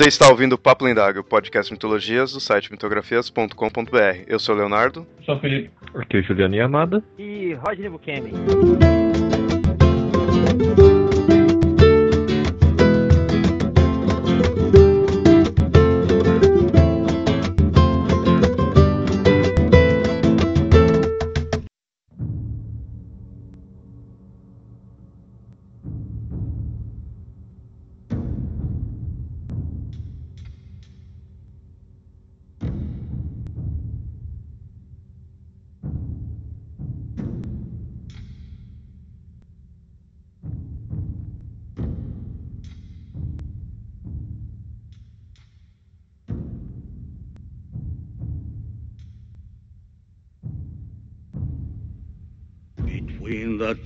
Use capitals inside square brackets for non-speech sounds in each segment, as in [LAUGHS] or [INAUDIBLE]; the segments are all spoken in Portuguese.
Você está ouvindo o Papo Lendário, podcast Mitologias do site mitografias.com.br. Eu sou o Leonardo. Sou o Felipe. Aqui é Juliana Yamada. E Rodney Bukemi.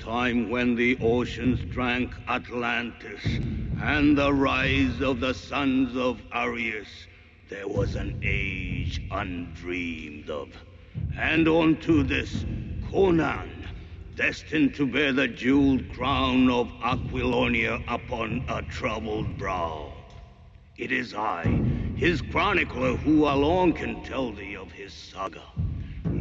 Time when the oceans drank Atlantis and the rise of the sons of Arius, there was an age undreamed of. And unto this, Conan, destined to bear the jeweled crown of Aquilonia upon a troubled brow. It is I, his chronicler, who alone can tell thee of his saga.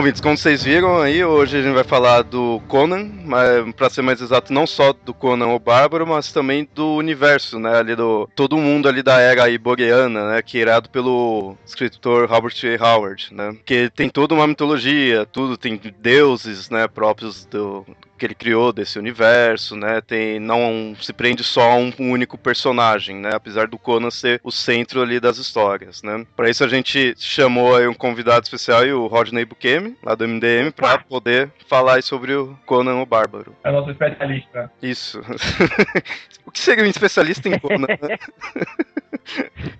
Ouvintes, como vocês viram aí, hoje a gente vai falar do Conan, para ser mais exato, não só do Conan o Bárbaro, mas também do universo, né, ali do todo mundo ali da era iboriana, né, que é pelo escritor Robert A. Howard, né, que tem toda uma mitologia, tudo tem deuses, né, próprios do que ele criou desse universo, né? Tem não se prende só a um, um, único personagem, né? Apesar do Conan ser o centro ali das histórias, né? Para isso a gente chamou aí um convidado especial, o Rodney Bukemi, lá do MDM, para poder falar sobre o Conan o Bárbaro. É o nosso especialista. Isso. [LAUGHS] o que seria um especialista em Conan? Né? [LAUGHS]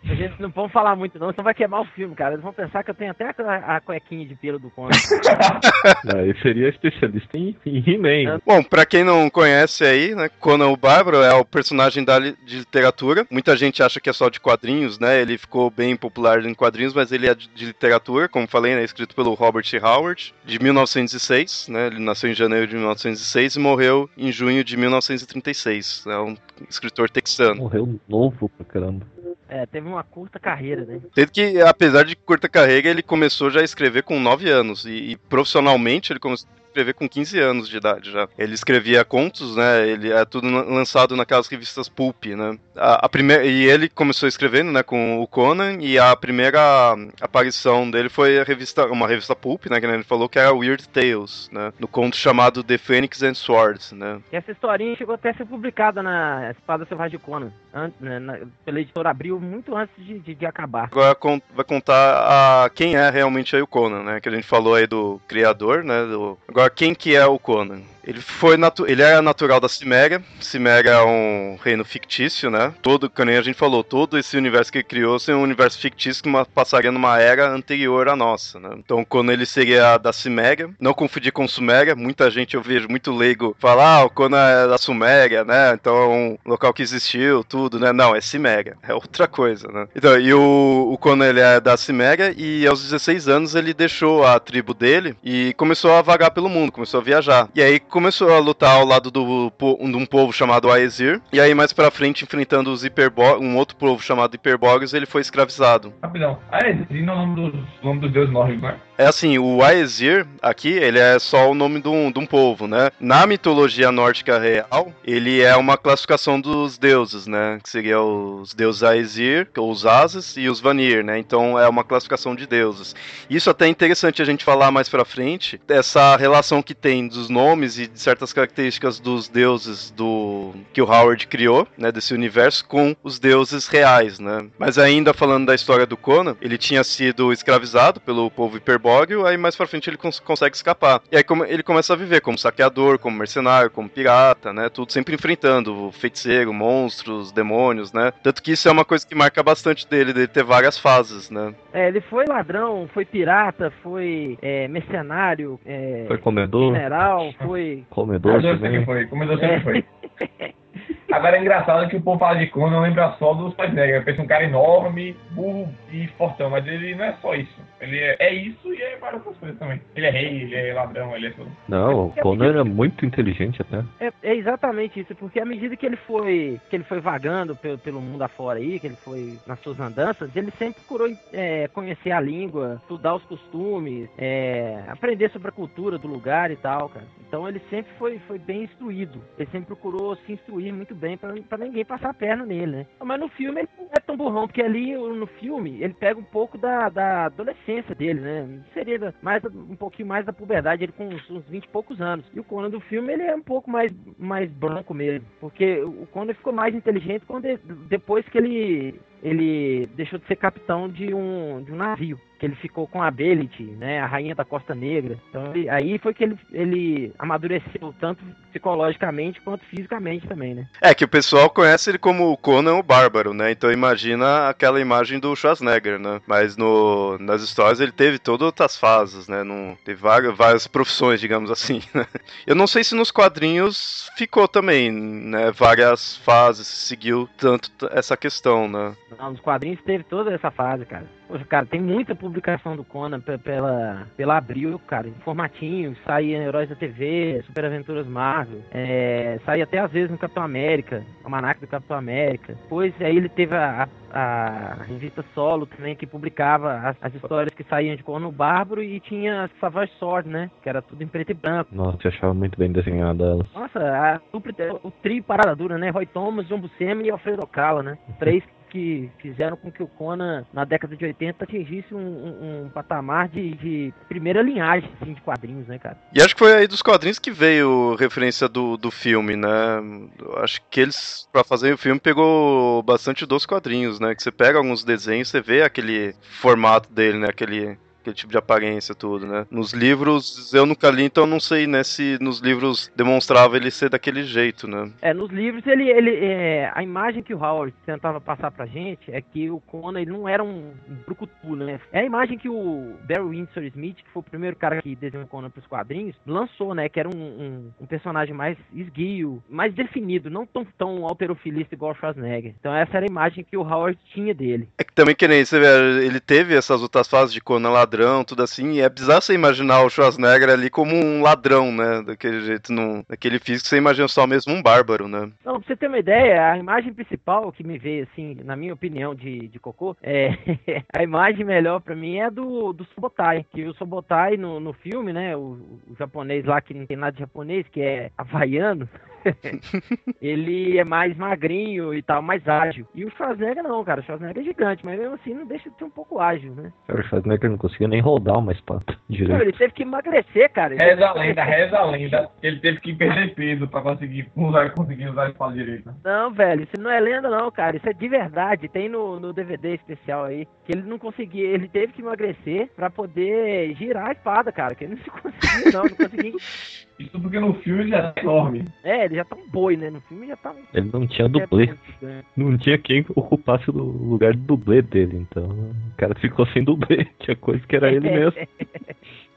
A gente não pode falar muito, não, senão vai queimar o filme, cara. Eles vão pensar que eu tenho até a, a cuequinha de pelo do Conan. [LAUGHS] Aí seria especialista em, em He-Man. Bom, pra quem não conhece aí, né, Conan o Bárbaro é o personagem da li de literatura. Muita gente acha que é só de quadrinhos, né? Ele ficou bem popular em quadrinhos, mas ele é de, de literatura, como falei, né, escrito pelo Robert Howard, de 1906, né? Ele nasceu em janeiro de 1906 e morreu em junho de 1936. É um escritor texano. Morreu novo pra caramba. É, teve uma curta carreira, né? Tanto que, apesar de curta carreira, ele começou já a escrever com 9 anos. E, e profissionalmente ele começou escrever com 15 anos de idade já. Ele escrevia contos, né? Ele é tudo lançado naquelas revistas pulp, né? A, a primeira e ele começou escrevendo, né, com o Conan e a primeira aparição dele foi a revista, uma revista pulp, né, que ele falou que era Weird Tales, né? No conto chamado The Phoenix and Sword, né? E essa historinha chegou até a ser publicada na Espada Selvagem de Conan, an, né, na, pela editora Abril muito antes de, de, de acabar. Agora vai contar a quem é realmente aí o Conan, né? Que a gente falou aí do criador, né? Do, agora quem que é o Conan? Ele foi natu ele era natural da Ciméria. Ciméria é um reino fictício, né? Todo, como a gente falou, todo esse universo que ele criou é um universo fictício que passaria numa era anterior à nossa, né? Então, quando ele seria da Ciméria, não confundir com Suméria, muita gente eu vejo muito leigo falar, ah, o Conan é da Suméria, né? Então é um local que existiu, tudo, né? Não, é Ciméria, é outra coisa, né? Então, e o, o Conan ele é da Ciméria e aos 16 anos ele deixou a tribo dele e começou a vagar pelo mundo, começou a viajar. E aí começou a lutar ao lado do, de um povo chamado Aesir. E aí, mais pra frente, enfrentando os Hiperborgs, um outro povo chamado Hiperborgs, ele foi escravizado. Rapidão. Aesir não é o nome dos, nome dos deuses nórdicos, né? É assim, o Aesir aqui, ele é só o nome de um, de um povo, né? Na mitologia nórdica real, ele é uma classificação dos deuses, né? Que seria os deuses Aesir, os Ases e os Vanir, né? Então é uma classificação de deuses. Isso até é interessante a gente falar mais pra frente, essa relação que tem dos nomes e de certas características dos deuses do que o Howard criou, né? Desse universo com os deuses reais, né? Mas ainda falando da história do Conan, ele tinha sido escravizado pelo povo Hiperborg aí mais pra frente ele cons consegue escapar. E aí como, ele começa a viver como saqueador, como mercenário, como pirata, né? Tudo sempre enfrentando feiticeiro, monstros, demônios, né? Tanto que isso é uma coisa que marca bastante dele, dele ter várias fases, né? É, ele foi ladrão, foi pirata, foi é, mercenário, é, Foi comedor? general, foi. Comedor Comedor sempre também. foi, comedor sempre É. foi. [LAUGHS] Agora é engraçado que o povo fala de Conan, lembra só do Schwarzenegger. Pensa um cara enorme, burro e fortão, mas ele não é só isso. Ele é, é isso e é várias outras coisas também. Ele é rei, ele é ladrão, ele é tudo. Não, o Conan era muito inteligente até. É, é exatamente isso, porque à medida que ele foi que ele foi vagando pelo, pelo mundo afora aí, que ele foi nas suas andanças, ele sempre procurou é, conhecer a língua, estudar os costumes, é, aprender sobre a cultura do lugar e tal, cara. Então ele sempre foi, foi bem instruído. Ele sempre procurou se instruir muito bem pra ninguém passar a perna nele, né? Mas no filme ele não é tão burrão, porque ali no filme ele pega um pouco da, da adolescência dele, né? Seria mais, um pouquinho mais da puberdade, ele com uns, uns 20 e poucos anos. E o Conan do filme ele é um pouco mais, mais branco mesmo, porque o Conan ficou mais inteligente quando ele- depois que ele ele deixou de ser capitão de um, de um navio, que ele ficou com a Belit, né, a rainha da Costa Negra. Então ele- aí foi que ele, ele amadureceu tanto psicologicamente quanto fisicamente também, né? É que o pessoal conhece ele como o Conan o Bárbaro, né? Então imagina aquela imagem do Schwarzenegger, né? Mas no, nas histórias ele teve todas outras fases, né? Não, teve várias, várias profissões, digamos assim. [LAUGHS] né? Eu não sei se nos quadrinhos ficou também, né? Várias fases, seguiu tanto essa questão, né? Não, nos quadrinhos teve toda essa fase, cara. Poxa, cara, tem muita publicação do Conan pe- pela, pela Abril, cara. Em formatinho, saía em Heróis da TV, Super Aventuras Marvel. É, saía até às vezes no Capitão América, Almanac do Capitão América. Depois aí ele teve a, a, a revista Solo também, que publicava as, as histórias que saíam de Conan o Bárbaro e tinha Savage Sword, né? Que era tudo em preto e branco. Nossa, eu achava muito bem desenhada ela. Nossa, a dupla, o trio parada dura, né? Roy Thomas, John Buscemi e Alfredo Ocala, né? Três que fizeram com que o Conan, na década de 80, atingisse um, um- um patamar de, de primeira linhagem, assim, de quadrinhos, né, cara? E acho que foi aí dos quadrinhos que veio referência do, do filme, né? Acho que eles, pra fazer o filme, pegou bastante dos quadrinhos, né? Que você pega alguns desenhos, você vê aquele formato dele, né? Aquele, aquele tipo de aparência, tudo, né? Nos livros, eu nunca li, então eu não sei, né? Se nos livros demonstrava ele ser daquele jeito, né? É, nos livros, ele, ele, é, a imagem que o Howard tentava passar pra gente é que o Conan, ele não era um brucutu, né? É a imagem que o Barry Windsor Smith, que foi o primeiro cara que desenhou o Conan pros quadrinhos, lançou, né? Que era um, um, um personagem mais esguio, mais definido, não tão, tão alterofilista igual o Schwarzenegger. Então essa era a imagem que o Howard tinha dele. É que também que nem você vê, ele teve essas outras fases de Conan ladrão, tudo assim, e é bizarro você imaginar o Schwarzenegger ali como um ladrão, né? Daquele jeito, num, daquele físico, você imagina só mesmo um bárbaro, né? Não, pra você ter uma ideia, a imagem principal que me veio, assim, na minha opinião de, de cocô, é [LAUGHS] a imagem melhor pra mim é do, do Sobotai. Que o Sobotai no, no filme, né, o, o japonês lá que não tem nada de japonês, que é havaiano, [LAUGHS] ele é mais magrinho e tal, mais ágil. E o Schwarzenegger não, cara, o Schwarzenegger é gigante, mas mesmo assim não deixa de ser um pouco ágil, né? Cara, o Schwarzenegger não conseguia nem rodar uma espada Não, direito. ele teve que emagrecer, cara. Ele Reza a lenda, reza a lenda. Ele teve que perder peso pra conseguir usar, conseguir usar a espada direita. Não, velho, isso não é lenda não, cara. Isso é de verdade. Tem no, no DVD especial aí que ele não conseguia, ele teve que emagrecer pra poder girar a espada, cara. Que ele não [LAUGHS] se conseguia, não, não conseguia. Isso porque no filme ele é enorme. É, ele já tá um boi, né? No filme já tá um. Ele não tinha dublê. gigante. Não tinha quem ocupasse o lugar do dublê dele, então o cara ficou sem dublê. [LAUGHS] Tinha coisa que era ele mesmo. [LAUGHS]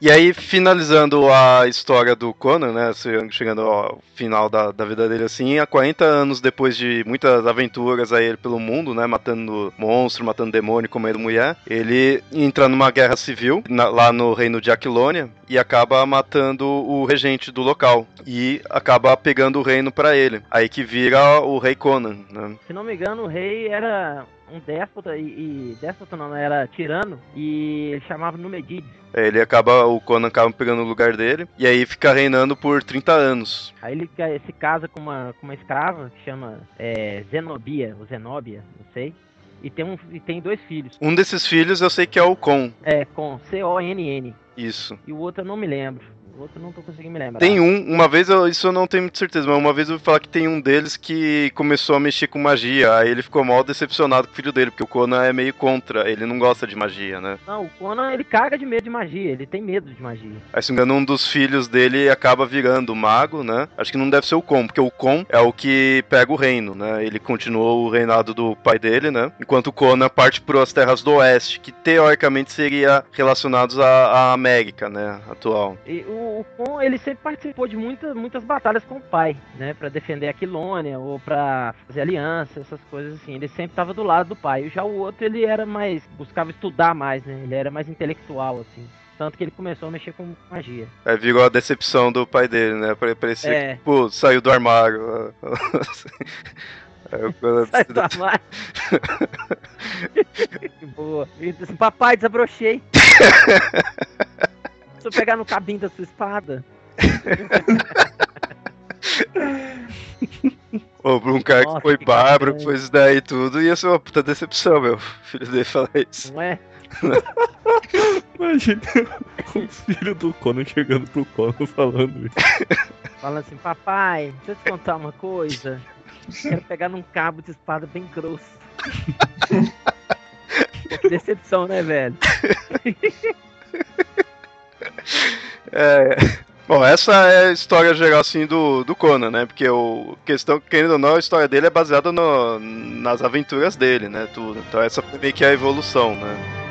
E aí, finalizando a história do Conan, né? Chegando ao final da, da vida dele assim, há 40 anos depois de muitas aventuras aí ele pelo mundo, né? Matando monstro, matando demônio, comendo mulher, ele entra numa guerra civil na- lá no reino de Aquilônia e acaba matando o regente do local. E acaba pegando o reino pra ele. Aí que vira o rei Conan, né? Se não me engano, o rei era um déspota e, e déspota não, era tirano e ele chamava Numedides. Ele acaba, o Conan acaba pegando o lugar dele e aí fica reinando por 30 anos. Aí ele se casa com uma, com uma escrava que chama é, Zenobia, ou Zenóbia, não sei. E tem, um, e tem dois filhos. Um desses filhos eu sei que é o Con. É, com C-O-N-N. Isso. E o outro eu não me lembro. O outro não tô conseguindo me lembrar. Tem um, uma vez, eu, isso eu não tenho muita certeza, mas uma vez eu ouvi falar que tem um deles que começou a mexer com magia, aí ele ficou mal decepcionado com o filho dele, porque o Conan é meio contra, ele não gosta de magia, né? Não, o Conan ele caga de medo de magia, ele tem medo de magia. Aí, se não me engano, um dos filhos dele acaba virando mago, né? Acho que não deve ser o Con, porque o Con é o que pega o reino, né? Ele continuou o reinado do pai dele, né? Enquanto o Conan parte para as terras do oeste, que teoricamente seria relacionados à, à América, né? Atual. E o, o Con, ele sempre participou de muita, muitas batalhas com o pai, né? Pra defender a Quilônia ou pra fazer aliança, essas coisas assim. Ele sempre tava do lado do pai. Já o outro, ele era mais. buscava estudar mais, né? Ele era mais intelectual, assim. Tanto que ele começou a mexer com magia. Aí virou a decepção do pai dele, né? Pare- Parecia É. que, pô, saiu do armário. [LAUGHS] Conan- [LAUGHS] Sai do armário. que [LAUGHS] boa. Papai, desabrochei. Se eu pegar no cabinho da sua espada. Ô, pra um cara Nossa, que foi que bárbaro, que foi isso daí e tudo, ia ser uma puta decepção, meu. O filho dele falar isso. Não é? Imagina os filhos do Conan chegando pro Conan falando isso. Falando assim, papai, deixa eu te contar uma coisa. Quero pegar num cabo de espada bem grosso. [LAUGHS] Decepção, né, velho? [LAUGHS] É. Bom, essa é a história geral assim do, do Conan, né? Porque o questão, querendo ou não, a história dele é baseada no, nas aventuras dele, né? Tudo. Então essa foi meio que a evolução, né?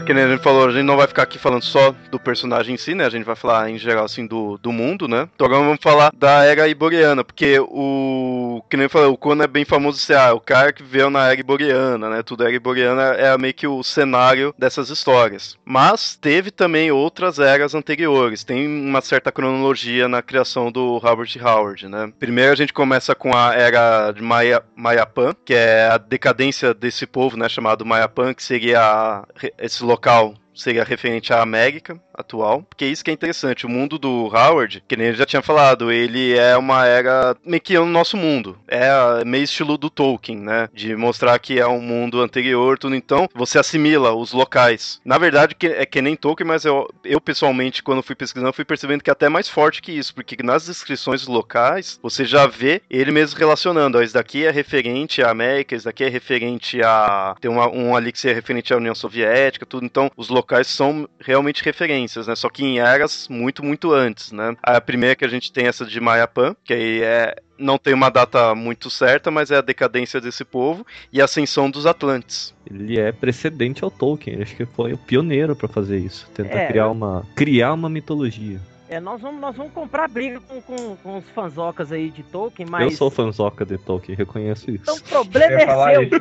Que nem a gente falou, a gente não vai ficar aqui falando só do personagem em si, né? A gente vai falar em geral, assim, do, do mundo, né? Então agora vamos falar da era iboriana, porque o. Que nem eu falei, o Conan é bem famoso ser ah, o cara que veio na era iboriana, né? Tudo era iboriana é meio que o cenário dessas histórias. Mas teve também outras eras anteriores. Tem uma certa cronologia na criação do Robert Howard, né? Primeiro a gente começa com a era de Maya, Mayapan, que é a decadência desse povo, né? Chamado Mayapan, que seria esse local seria referente à América atual, porque isso que é interessante, o mundo do Howard, que nem ele já tinha falado, ele é uma era meio que o nosso mundo, é meio estilo do Tolkien, né, de mostrar que é um mundo anterior, tudo, então você assimila os locais. Na verdade, é que nem Tolkien, mas eu, eu pessoalmente, quando fui pesquisando, fui percebendo que é até mais forte que isso, porque nas descrições locais, você já vê ele mesmo relacionando, ó, isso daqui é referente à América, isso daqui é referente a... tem uma, um ali que é referente à União Soviética, tudo, então os locais são realmente referências, né? Só que em eras muito, muito antes, né? A primeira que a gente tem é essa de Mayapan, que aí é não tem uma data muito certa, mas é a decadência desse povo e a ascensão dos Atlantes. Ele é precedente ao Tolkien, acho que foi o pioneiro pra fazer isso, tentar É. criar uma criar uma mitologia. É, nós vamos, nós vamos comprar briga com, com, com os fanzocas aí de Tolkien, mas. Eu sou fanzoca de Tolkien, reconheço isso. Então o Eu problema ia é falar seu. isso.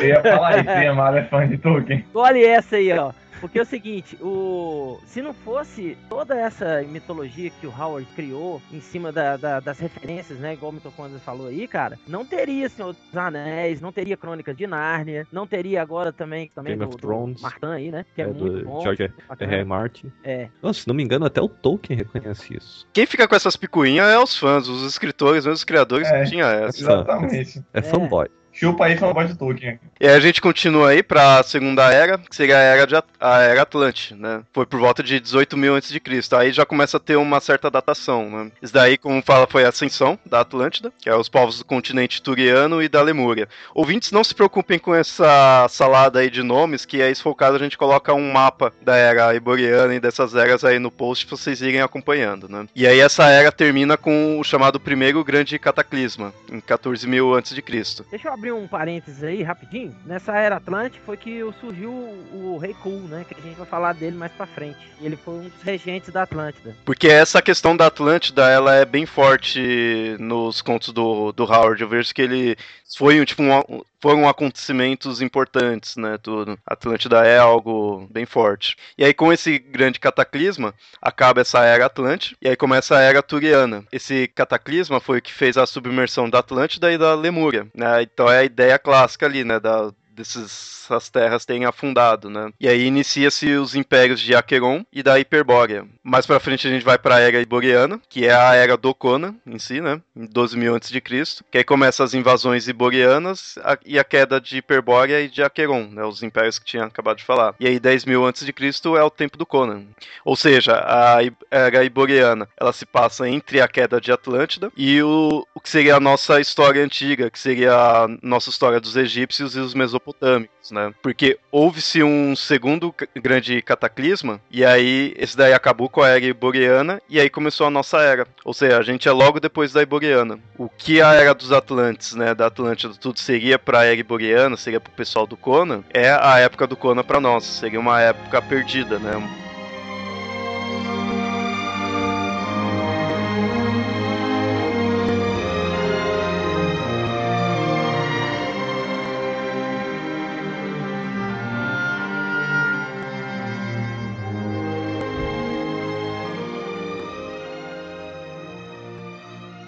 Eu ia falar isso, [LAUGHS] Yamada é fã de Tolkien. Olha essa aí, ó. Porque é o seguinte, o se não fosse toda essa mitologia que o Howard criou em cima da- da- das referências, né, igual o Mitocôndria falou aí, cara, não teria Senhor dos Anéis, não teria Crônicas de Nárnia, não teria agora também, também Game do, of Thrones. Martin aí, né, que é, É, muito do bom. George bacana. R.R. Martin. É, Nossa, se não me engano, até o Tolkien reconhece isso. Quem fica com essas picuinhas é os fãs, os escritores, os criadores É. que tinha essa. Exatamente. É, É. fanboy. Chupa aí, fanboy de Tolkien. E aí a gente continua aí pra segunda era, que seria a era, de, At- a era Atlante, né? Foi por volta de 18 mil antes de Cristo. Aí já começa a ter uma certa datação, né? Isso daí, como fala, foi a ascensão da Atlântida, que é os povos do continente turiano e da Lemúria. Ouvintes, não se preocupem com essa salada aí de nomes, que aí, se for o caso, a gente coloca um mapa da era iboriana e dessas eras aí no post pra vocês irem acompanhando, né? E aí essa era termina com o chamado primeiro grande cataclisma, em 14 mil antes de Cristo. Deixa eu abrir um parênteses aí, rapidinho. Nessa era Atlante foi que surgiu o, Rei Cool, né? Que a gente vai falar dele mais pra frente. Ele foi um dos regentes da Atlântida. Porque essa questão da Atlântida, ela é bem forte nos contos do, do Howard. Eu vejo que ele foi tipo um, foram acontecimentos importantes, né, tudo. Atlântida é algo bem forte. E aí com esse grande cataclisma, acaba essa era Atlante e aí começa a era Turiana. Esse cataclisma foi o que fez a submersão da Atlântida e da Lemúria, né? Então é a ideia clássica ali, né, da dessas terras terem afundado, né? E aí inicia-se os impérios de Acheron e da Hiperbórea. Mais pra frente a gente vai pra era Iboriana, que é a era do Conan em si, né? Em 12 mil a.C., que aí começa as invasões iborianas a, e a queda de Hiperbórea e de Acheron, né? Os impérios que tinha acabado de falar. E aí 10 mil a.C. é o tempo do Conan. Ou seja, a era iboriana, ela se passa entre a queda de Atlântida e o, o que seria a nossa história antiga, que seria a nossa história dos egípcios e os mesopotâmicos, né? Porque houve-se um segundo grande cataclisma e aí esse daí acabou com a era iboriana e aí começou a nossa era. Ou seja, a gente é logo depois da iboriana. O que a era dos Atlantes, né, da Atlântida, tudo seria para a era iboriana, seria para o pessoal do Conan, é a época do Conan para nós. Seria uma época perdida, né?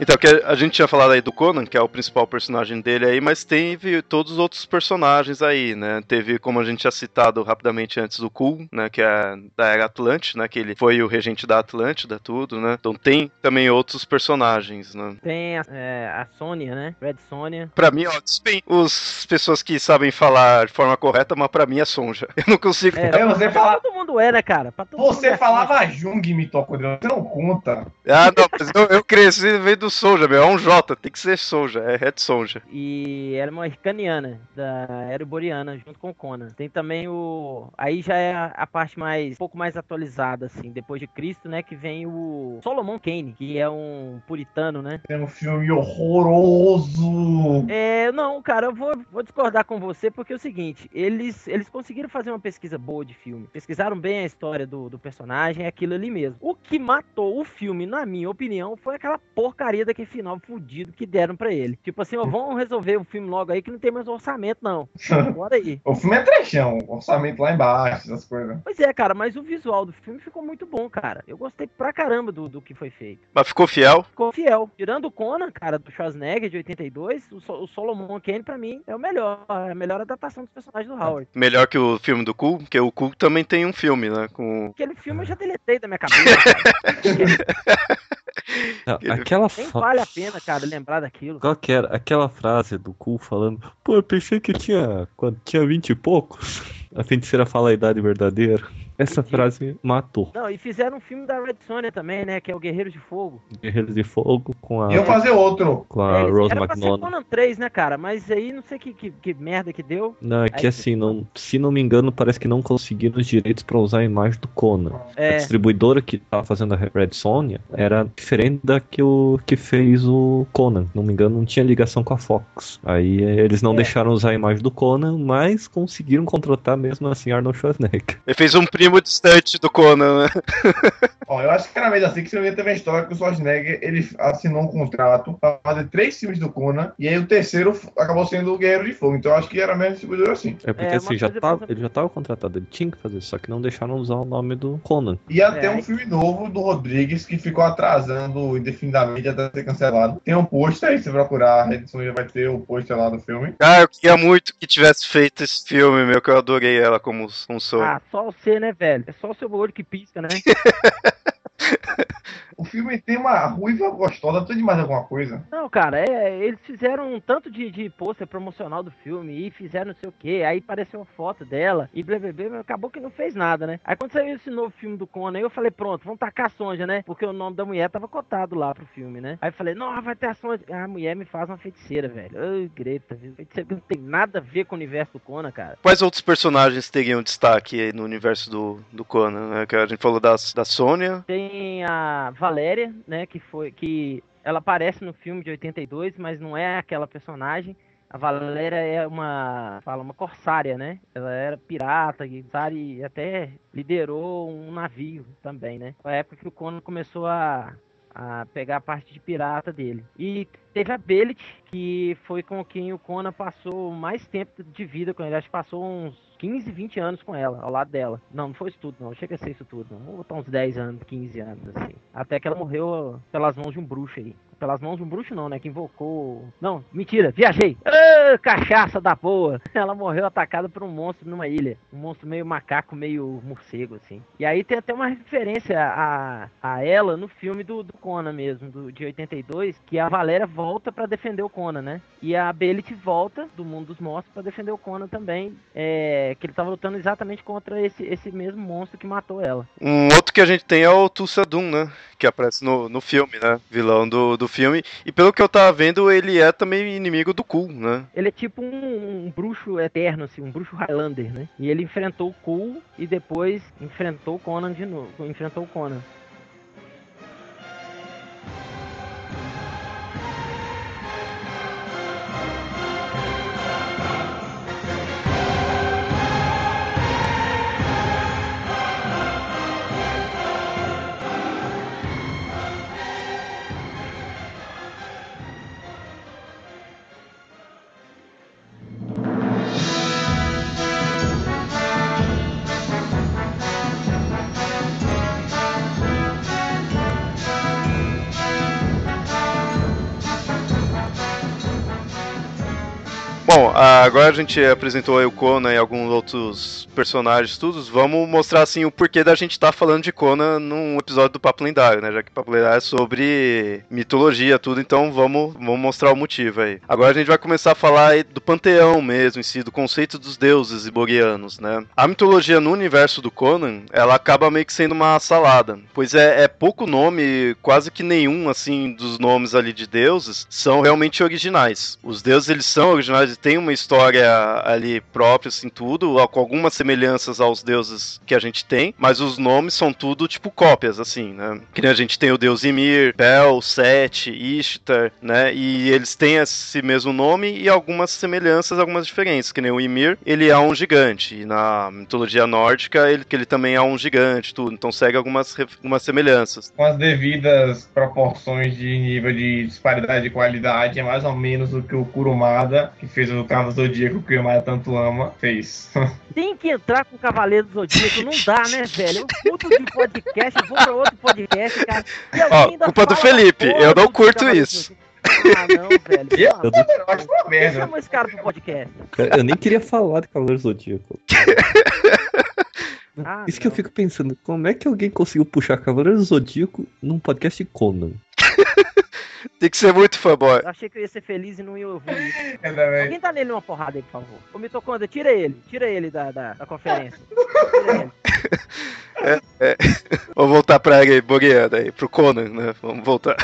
Então, que a gente tinha falado aí do Conan, que é o principal personagem dele aí, mas teve todos os outros personagens aí, né? Teve, como a gente tinha citado rapidamente antes, o Kul, né? Que é da era Atlântida, né? Que ele foi o regente da Atlântida, tudo, né? Então tem também outros personagens, né? Tem a, é, a Sônia, né? Red Sônia. Pra mim, ó, tem os pessoas que sabem falar de forma correta, mas pra mim é Sonja. [LAUGHS] Eu não consigo. É, É, você pra fala- todo mundo é, né, cara? Você mundo é falava Jung, mitocondrial. Você não conta. Ah, não, mas eu, eu cresci veio do Sonja, meu. É um J, tem que ser Sonja, é Red Sonja. E ela é uma ircaniana, da Ereboriana, junto com o Conan. Tem também o. Aí já é a, a parte mais. um pouco mais atualizada, assim, depois de Cristo, né? Que vem o Solomon Kane, que é um puritano, né? É um filme horroroso. É, não, cara, eu vou, vou discordar com você, porque é o seguinte, eles, eles conseguiram fazer uma pesquisa boa de filme. Pesquisaram bem a história do, do personagem, é aquilo ali mesmo. O que matou o filme, na minha opinião, foi aquela porcaria daquele final fudido que deram pra ele. Tipo assim, ó, [LAUGHS] vamos resolver o filme logo aí que não tem mais orçamento, não. [LAUGHS] Bora aí. O filme é trechão, orçamento lá embaixo, essas coisas. Pois é, cara, mas o visual do filme ficou muito bom, cara. Eu gostei pra caramba do, do que foi feito. Mas ficou fiel. Ficou fiel. Tirando o Conan, cara, do Schwarzenegger de 82, o, So- o Solomon Kane, pra mim, é o melhor. É a melhor adaptação dos personagens do Howard. Melhor que o filme do Cool, porque o Cool também tem um filme, né? Com. Aquele filme eu já deletei da minha cabeça. [LAUGHS] Não, aquela Nem fa- vale a pena, cara, lembrar daquilo. Qual que era? Aquela frase do Cool falando, pô, eu pensei que tinha. Quando tinha vinte e poucos. [LAUGHS] A feiticeira fala a idade verdadeira. Essa frase matou. Não, e fizeram um filme da Red Sonja também, né? Que é o Guerreiros de Fogo. Guerreiros de Fogo com a, Iam fazer outro. com a É, Rose era pra ser McDonald. Conan 3, né, cara? Mas aí não sei que, que, que merda que deu. Não, é que Aí- assim, não, se não me engano, parece que não conseguiram os direitos pra usar a imagem do Conan. A É, distribuidora que tava fazendo a Red Sonja era diferente da que, o, que fez o Conan. Não me engano, não tinha ligação com a Fox. Aí eh, eles não É. deixaram usar a imagem do Conan, mas conseguiram contratar mesmo assim Arnold Schwarzenegger. Ele fez um primo distante do Conan, né? Ó, eu acho que era mesmo assim que você ia ter uma história que o Schwarzenegger ele assinou um contrato pra fazer três filmes do Conan e aí o terceiro acabou sendo o Guerreiro de Fogo. Então eu acho que era mesmo distribuidor assim. É porque É, assim, já tava, precisa- ele já tava contratado, ele tinha que fazer, só que não deixaram usar o nome do Conan. E até É, um filme novo do Rodrigues que ficou atrasando indefinidamente até ser cancelado. Tem um pôster aí, se você procurar, a edição já vai ter o pôster lá do filme. Ah, eu queria muito que tivesse feito esse filme, meu, que eu adorei ela como um sou. ah, só você, né, velho? É só o seu olho que pisca, né? [LAUGHS] O filme tem uma ruiva gostosa, tudo de mais alguma coisa. Não, cara, é, eles fizeram um tanto de, de pôster promocional do filme e fizeram não sei o que, aí apareceu uma foto dela e blá, blá, blá, mas acabou que não fez nada, né? Aí quando saiu esse novo filme do Conan, eu falei, pronto, vamos tacar a Sonja, né? Porque o nome da mulher tava cotado lá pro filme, né? Aí eu falei, não, vai ter a Sonja. Ah, a mulher me faz uma feiticeira, velho. Ai, Greta, viu? feiticeira não tem nada a ver com o universo do Conan, cara. Quais outros personagens teriam destaque aí no universo do, do Conan? né? Que a gente falou das, da Sônia. Tem a Valéria, né, que foi que ela aparece no filme de 82, mas não é aquela personagem. A Valéria é uma, fala, uma corsária, né? Ela era pirata e até liderou um navio também, né? Foi a época que o Conan começou a, a pegar a parte de pirata dele. E teve a Belit, que foi com quem o Conan passou mais tempo de vida com ele. Acho que passou uns 15, 20 anos com ela, ao lado dela. Não, não foi isso tudo, não. Chega a ser isso tudo, não. Vou botar uns 10 anos, 15 anos, assim. Até que ela morreu pelas mãos de um bruxo aí. Pelas mãos de um bruxo, não, né? Que invocou. Não, mentira, viajei. Ah, cachaça da boa. [LAUGHS] Ela morreu atacada por um monstro numa ilha. Um monstro meio macaco, meio morcego, assim. E aí tem até uma referência a, a ela no filme do, do Conan mesmo, do, de 82, que a Valéria volta para defender o Conan, né? E a Belit volta do mundo dos monstros para defender o Conan também. É, que ele tava lutando exatamente contra esse, esse mesmo monstro que matou ela. Um outro que a gente tem é o Tulsa Doom, né? Que aparece no, no filme, né? Vilão do, do filme. E pelo que eu tava vendo, ele é também inimigo do Cool, né? Ele é tipo um, um bruxo eterno, assim, um bruxo Highlander, né? E ele enfrentou o Cool e depois enfrentou o Conan de novo. Enfrentou o Conan. Bom, agora a gente apresentou o Conan e alguns outros personagens, tudo. Vamos mostrar assim o porquê da gente estar tá falando de Conan num episódio do Papo Lendário, né? Já que o Papo Lendário é sobre mitologia, tudo, então vamos, vamos mostrar o motivo aí. Agora a gente vai começar a falar do panteão mesmo em si, do conceito dos deuses iborianos, né? A mitologia no universo do Conan, ela acaba meio que sendo uma salada, pois é, é pouco nome, quase que nenhum assim dos nomes ali de deuses são realmente originais. Os deuses eles são originais tem uma história ali própria, assim, tudo, com algumas semelhanças aos deuses que a gente tem, mas os nomes são tudo, tipo, cópias, assim, né? Que a gente tem o deus Ymir, Bel, Set, Ishtar, né? E eles têm esse mesmo nome e algumas semelhanças, algumas diferenças, que nem o Ymir, ele é um gigante, e na mitologia nórdica, ele, que ele também é um gigante, tudo, então segue algumas, algumas semelhanças. Com as devidas proporções de nível de disparidade de qualidade, é mais ou menos o que o Kurumada, que fez fez o Cavalo Zodíaco que o Maia tanto ama, fez. [LAUGHS] Tem que entrar com o Cavaleiro do Zodíaco, não dá, né, velho? Eu curto de podcast, eu vou pra outro podcast, cara. Ó, culpa do Felipe, eu não curto isso. Ah, não, velho. Eu, eu merda. Chama esse cara pro podcast. Eu nem queria falar de Cavaleiro Zodíaco. Ah, Isso que eu fico pensando, como é que alguém conseguiu puxar Cavaleiro Zodíaco num podcast de Conan? Tem que ser muito fanboy. Eu achei que eu ia ser feliz e não ia ouvir isso. Alguém tá nele uma porrada aí, por favor. Ô, Mitocondria, tira ele. Tira ele da, da, da conferência. Tira ele. [LAUGHS] Vamos voltar pra ele, boreando aí, pro Conan, né? Vamos voltar.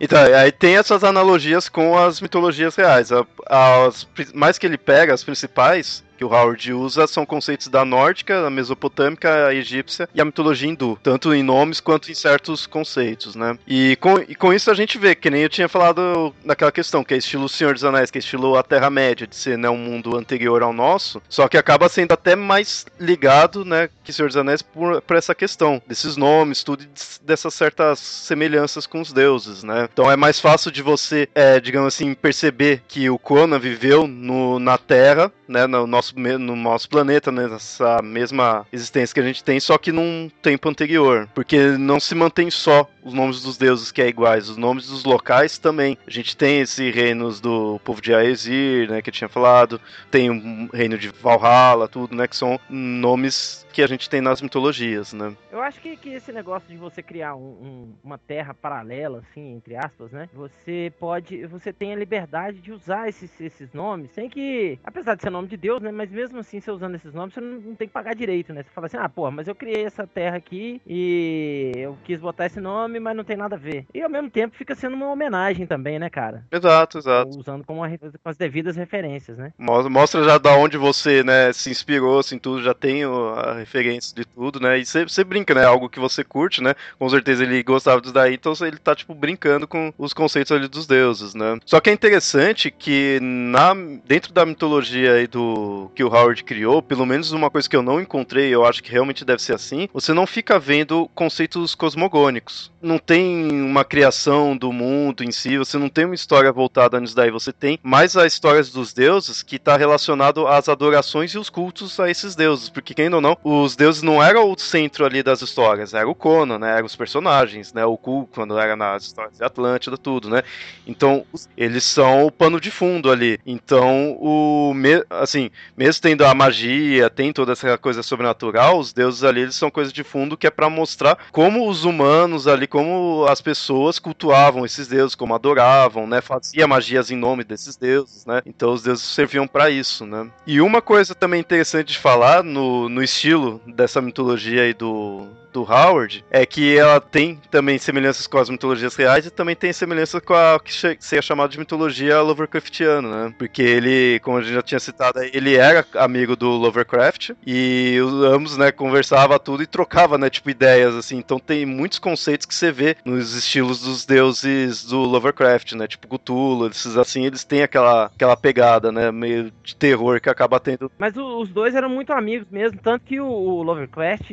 Então, aí tem essas analogias com as mitologias reais. As, mais que ele pega, as principais que o Howard usa são conceitos da nórdica, a mesopotâmica, a egípcia e a mitologia hindu, tanto em nomes quanto em certos conceitos, né? E com, e com isso a gente vê, que nem eu tinha falado naquela questão, que é estilo Senhor dos Anéis, que é estilo a Terra-média, de ser né, um mundo anterior ao nosso, só que acaba sendo até mais ligado, né, que Senhor dos Anéis por, por essa questão, desses nomes, tudo, des- dessas certas semelhanças com os deuses, né? Então é mais fácil de você, é, digamos assim, perceber que o Conan viveu no, na Terra, né, no nosso, no nosso planeta, né, nessa mesma existência que a gente tem, só que num tempo anterior, porque não se mantém só os nomes dos deuses que é iguais, os nomes dos locais também. A gente tem esse reinos do povo de Aesir, né, que eu tinha falado, tem o reino de Valhalla, tudo, né, que são nomes que a gente tem nas mitologias, né? Eu acho que, que esse negócio de você criar um- um- uma terra paralela, assim, entre aspas, né? Você pode. Você tem a liberdade de usar esses, esses nomes, sem que. Apesar de ser nome de Deus, né? Mas mesmo assim, você usando esses nomes, você não, não tem que pagar direito, né? Você fala assim, ah, porra, mas eu criei essa terra aqui e eu quis botar esse nome, mas não tem nada a ver. E ao mesmo tempo fica sendo uma homenagem também, né, cara? Exato, exato. Usando como com as devidas referências, né? Mostra, já da onde você, né, se inspirou, assim, tudo, já tem a referência de tudo, né, e você, brinca, né? Algo que você curte, né? Com certeza ele gostava disso daí, então ele tá, tipo, brincando com os conceitos ali dos deuses, né? Só que é interessante que na, dentro da mitologia aí do que o Howard criou, pelo menos uma coisa que eu não encontrei, eu acho que realmente deve ser assim, você não fica vendo conceitos cosmogônicos. Não tem uma criação do mundo em si, você não tem uma história voltada nisso daí, você tem mais as histórias dos deuses que tá relacionado às adorações e os cultos a esses deuses, porque quem ou não, os deuses não eram o centro ali das histórias, era o Conan, né, eram os personagens, né, o Ku quando era nas histórias de Atlântida, tudo, né? Então, eles são o pano de fundo ali. Então, o assim, mesmo tendo a magia, tem toda essa coisa sobrenatural, os deuses ali eles são coisas de fundo que é para mostrar como os humanos ali, como as pessoas cultuavam esses deuses, como adoravam, né? Fazia magias em nome desses deuses, né? Então os deuses serviam para isso, né? E uma coisa também interessante de falar no, no estilo dessa mitologia aí do do Howard é que ela tem também semelhanças com as mitologias reais e também tem semelhança com a que seria chamada de mitologia Lovecraftiana, né? Porque ele, como a gente já tinha citado, ele era amigo do Lovecraft e ambos, né, conversava tudo e trocava, né, tipo ideias assim. Então tem muitos conceitos que você vê nos estilos dos deuses do Lovecraft, né? Tipo Cthulhu, esses assim, eles têm aquela aquela pegada, né, meio de terror que acaba tendo. Mas os dois eram muito amigos mesmo, tanto que o Lovecraft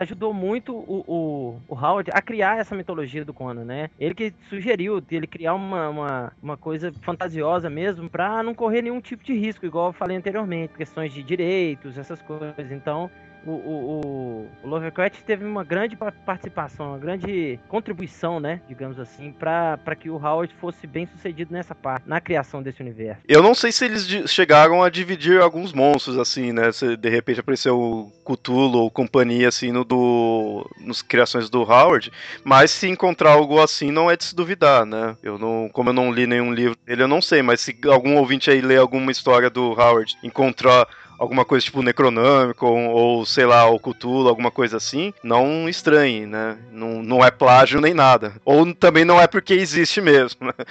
ajudou muito muito o, o, o, Howard a criar essa mitologia do Conan, né? Ele que sugeriu ele criar uma, uma, uma coisa fantasiosa mesmo para não correr nenhum tipo de risco, igual eu falei anteriormente, questões de direitos, essas coisas. Então, o, o, o, Lovecraft teve uma grande participação, uma grande contribuição, né, digamos assim, para que o Howard fosse bem sucedido nessa parte, na criação desse universo. Eu não sei se eles chegaram a dividir alguns monstros, assim, né, se de repente apareceu o Cthulhu ou companhia, assim, no do, nos criações do Howard, mas se encontrar algo assim não é de se duvidar, né, eu não, como eu não li nenhum livro dele, eu não sei, mas se algum ouvinte aí ler alguma história do Howard, encontrar alguma coisa tipo Necronômico ou, ou, sei lá, o Cthulhu, alguma coisa assim, não estranhe, né? Não, não é plágio nem nada. Ou também não é porque existe mesmo, né? [LAUGHS]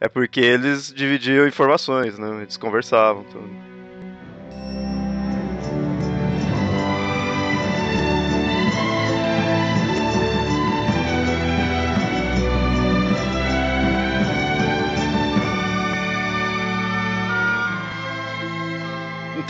É, é porque eles dividiam informações, né? Eles conversavam. Tudo.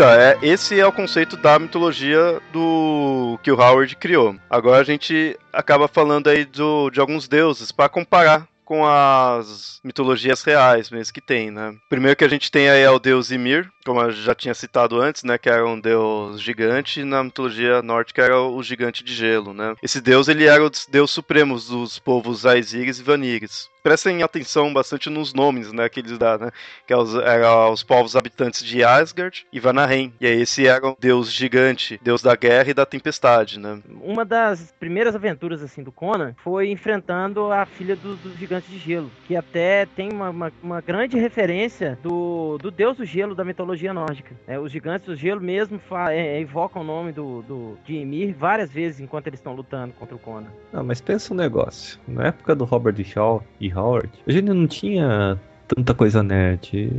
Então, é, esse é o conceito da mitologia do que o Howard criou. Agora a gente acaba falando aí do, de alguns deuses para comparar com as mitologias reais mesmo que tem, né? Primeiro que a gente tem aí é o deus Ymir, como eu já tinha citado antes, né, que era um deus gigante, na mitologia nórdica era o gigante de gelo, né? Esse deus, ele era o deus supremo dos povos Aesiris e Vanires prestem atenção bastante nos nomes, né, que eles dão, né, que eram é os, era os povos habitantes de Asgard e Vanaheim. E aí esse era o deus gigante, deus da guerra e da tempestade, né. Uma das primeiras aventuras, assim, do Conan foi enfrentando a filha dos do gigantes de gelo, que até tem uma, uma, uma, grande referência do, do deus do gelo da mitologia nórdica. É, os gigantes do gelo mesmo é, é, evocam o nome do, do, de Ymir várias vezes enquanto eles estão lutando contra o Conan. Não, mas pensa um negócio. Na época do Robert Shaw e Howard, a gente não tinha tanta coisa nerd.